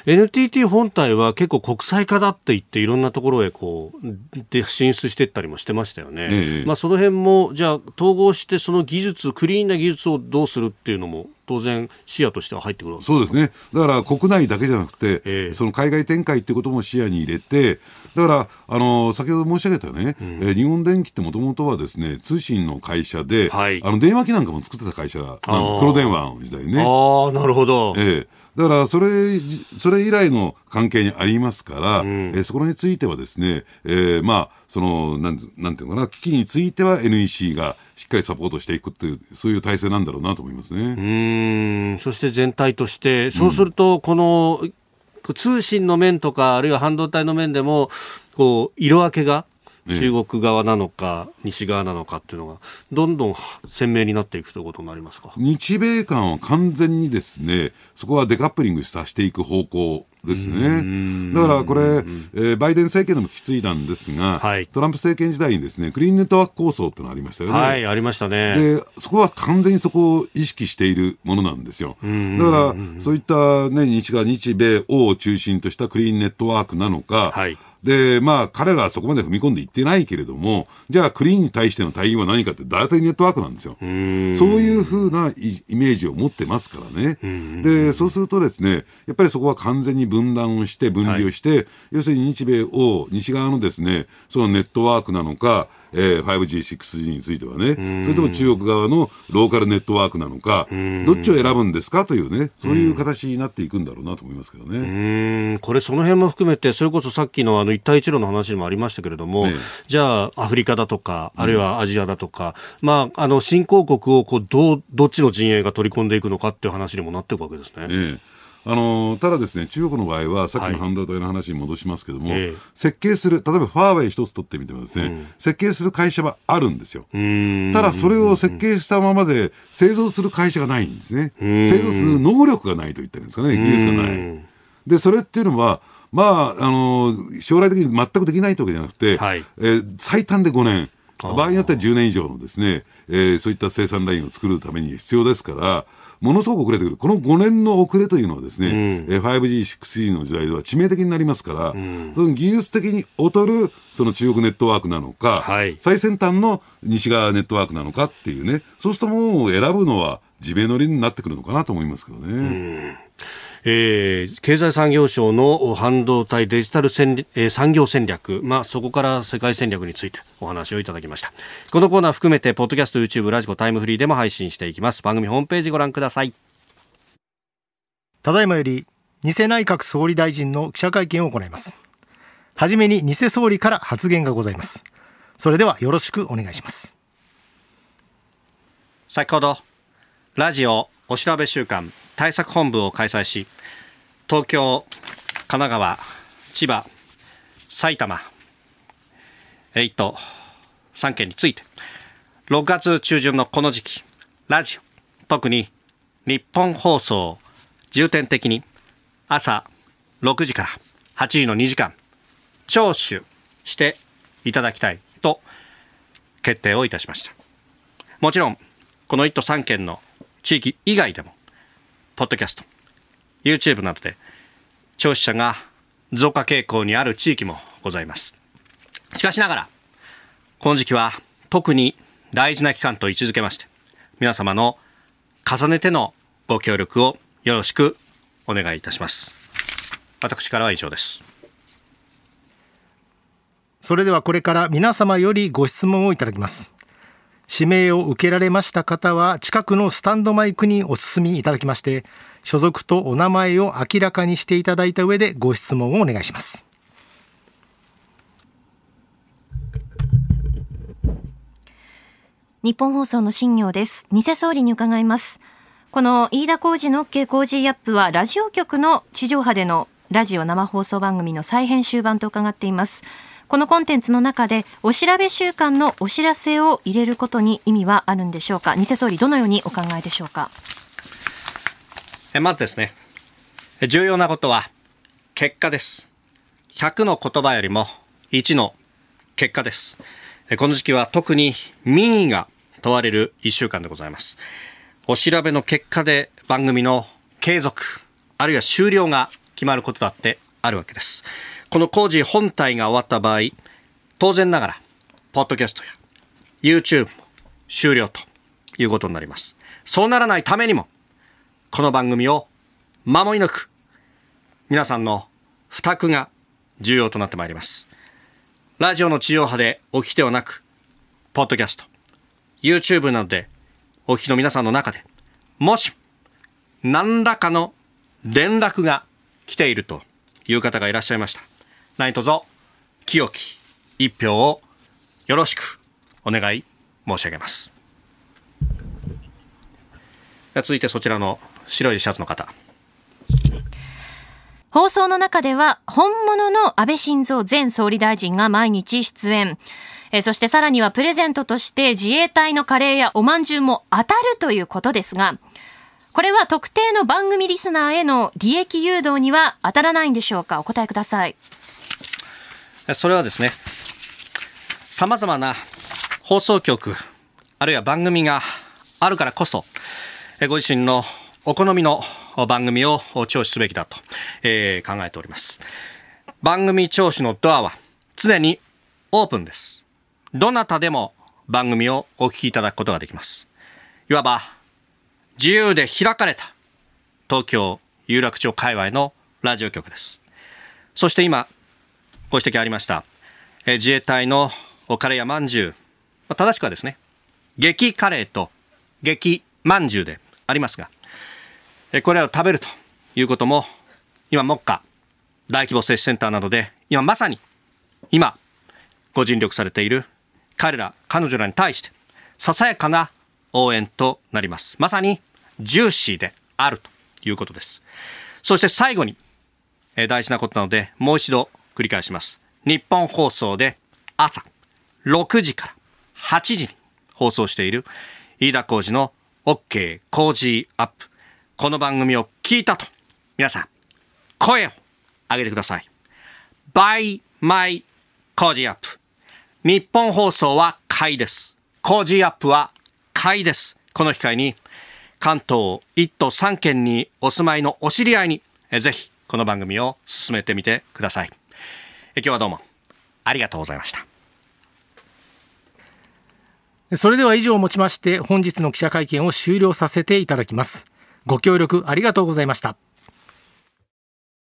NTT 本体は結構国際化だって言っていろんなところへこうで進出していったりもしてましたよね。ええ、まあその辺もじゃあ統合してその技術クリーンな技術をどうするっていうのも当然、視野としては入ってくるそうですね、だから国内だけじゃなくて、えー、その海外展開っていうことも視野に入れて、だから、あの先ほど申し上げたね、うん、えー、日本電機ってもともとはですね通信の会社で、はい、あの電話機なんかも作ってた会社、黒電話の時代ね。あなるほど、えーだからそれ、それ以来の関係にありますから、うん、えー、そこについてはですね、えー、まあ、その、なん、なんていうのかな、機器については NEC がしっかりサポートしていくっていう、そういう体制なんだろうなと思いますね。うん、そして全体として、そうすると、この、うん、通信の面とか、あるいは半導体の面でも、こう、色分けが中国側なのか、西側なのかっていうのが、どんどん鮮明になっていくということになりますか？日米間は完全にですね、そこはデカップリングさせていく方向ですね。だからこれ、えー、バイデン政権でも引き継いだんですが、はい、トランプ政権時代にですね、クリーンネットワーク構想ってのがありましたよね。はい、ありましたね。で、そこは完全にそこを意識しているものなんですよ。だから、そういったね、日が日米欧を中心としたクリーンネットワークなのか、はいで、まあ、彼らはそこまで踏み込んでいってないけれども、じゃあ、クリーンに対しての対応は何かって、大体ネットワークなんですよ。そういうふうなイメージを持ってますからね。で、そうするとですね、やっぱりそこは完全に分断をして、分離をして、はい、要するに日米を、西側のですね、そのネットワークなのか、えー、5G、6G についてはね、それとも中国側のローカルネットワークなのか、どっちを選ぶんですか？というね、そういう形になっていくんだろうなと思いますけどね。これ、その辺も含めて、それこそさっきのあの一帯一路の話にもありましたけれども、ね、じゃあ、アフリカだとか、あるいはアジアだとか、うん、まあ、あの新興国をこうどうどっちの陣営が取り込んでいくのかっていう話にもなっていくわけですね。ねあのただですね、中国の場合は、さっきの半導体の話に戻しますけども、はい、設計する、例えばファーウェイ一つ取ってみてもですね、うん、設計する会社はあるんですよ。ただ、それを設計したままで製造する会社がないんですね。製造する能力がないと言ってるんですかね、技術がない。で、それっていうのは、まあ、あの将来的に全くできないというわけじゃなくて、はい、えー、最短で5年、場合によっては10年以上のですね、えー、そういった生産ラインを作るために必要ですから、ものすごく遅れてくる。この5年の遅れというのはですね、うん、5G、6G の時代では致命的になりますから、うん、その技術的に劣るその中国ネットワークなのか、はい、最先端の西側ネットワークなのかっていうね、そうするともう選ぶのは自明の理になってくるのかなと思いますけどね。うんえー、経済産業省の半導体デジタル戦、えー、産業戦略、まあ、そこから世界戦略についてお話をいただきました。このコーナー含めてポッドキャスト YouTube ラジコタイムフリーでも配信していきます。番組ホームページご覧ください。ただいまより偽内閣総理大臣の記者会見を行います。はじめに偽総理から発言がございます。それではよろしくお願いします。先ほどラジオお調べ週間対策本部を開催し東京、神奈川、千葉、埼玉、1都3県について6月中旬のこの時期ラジオ特に日本放送重点的に朝6時から8時の2時間聴取していただきたいと決定をいたしました。もちろんこの1都3県の地域以外でもポッドキャスト YouTube などで聴取者が増加傾向にある地域もございます。しかしながらこの時期は特に大事な期間と位置づけまして皆様の重ねてのご協力をよろしくお願いいたします。私からは以上です。それではこれから皆様よりご質問をいただきます。指名を受けられました方は近くのスタンドマイクにお進みいただきまして所属とお名前を明らかにしていただいた上でご質問をお願いします。日本放送の新業です。偽総理に伺います。この飯田浩二の OK 工事アップはラジオ局の地上波でのラジオ生放送番組の再編集版と伺っています。このコンテンツの中でお調べ週間のお知らせを入れることに意味はあるんでしょうか？偽総理どのようにお考えでしょうか？まずですね。重要なことは結果です。100の言葉よりも1の結果です。この時期は特に民意が問われる1週間でございます。お調べの結果で番組の継続、あるいは終了が決まることだってあるわけです。この工事本体が終わった場合、当然ながら、ポッドキャストや YouTube も終了ということになります。そうならないためにも、この番組を守り抜く、皆さんの負託が重要となってまいります。ラジオの地上波でお聞きではなく、ポッドキャスト、YouTube などでお聞きの皆さんの中で、もし、何らかの連絡が来ているという方がいらっしゃいました。何卒、清き一票をよろしくお願い申し上げます。続いてそちらの白いシャツの方。放送の中では本物の安倍晋三前総理大臣が毎日出演。えそしてさらにはプレゼントとして自衛隊のカレーやおまんじゅうも当たるということですが、これは特定の番組リスナーへの利益誘導には当たらないんでしょうか？お答えください。それはですね、様々な放送局、あるいは番組があるからこそ、ご自身のお好みの番組を聴取すべきだと、え、考えております。番組聴取のドアは常にオープンです。どなたでも番組をお聞きいただくことができます。いわば自由で開かれた東京有楽町界隈のラジオ局です。そして今ご指摘ありました、え、自衛隊のおカレーやまんじゅう、まあ、正しくはですね、激カレーと激まんじゅうでありますが、えこれらを食べるということも、今、目下、大規模接種センターなどで、今まさに、今、ご尽力されている彼ら、彼女らに対して、ささやかな応援となります。まさに、ジューシーであるということです。そして最後に、え大事なことなので、もう一度繰り返します。日本放送で朝6時から8時に放送している飯田浩二の OK 工事アップこの番組を聞いたと、皆さん、声を上げてください。by my 工事アップ。日本放送は買いです。工事アップは買いです。この機会に、関東1都3県にお住まいのお知り合いに、ぜひこの番組を進めてみてください。今日はどうもありがとうございました。それでは以上をもちまして本日の記者会見を終了させていただきます。ご協力ありがとうございました。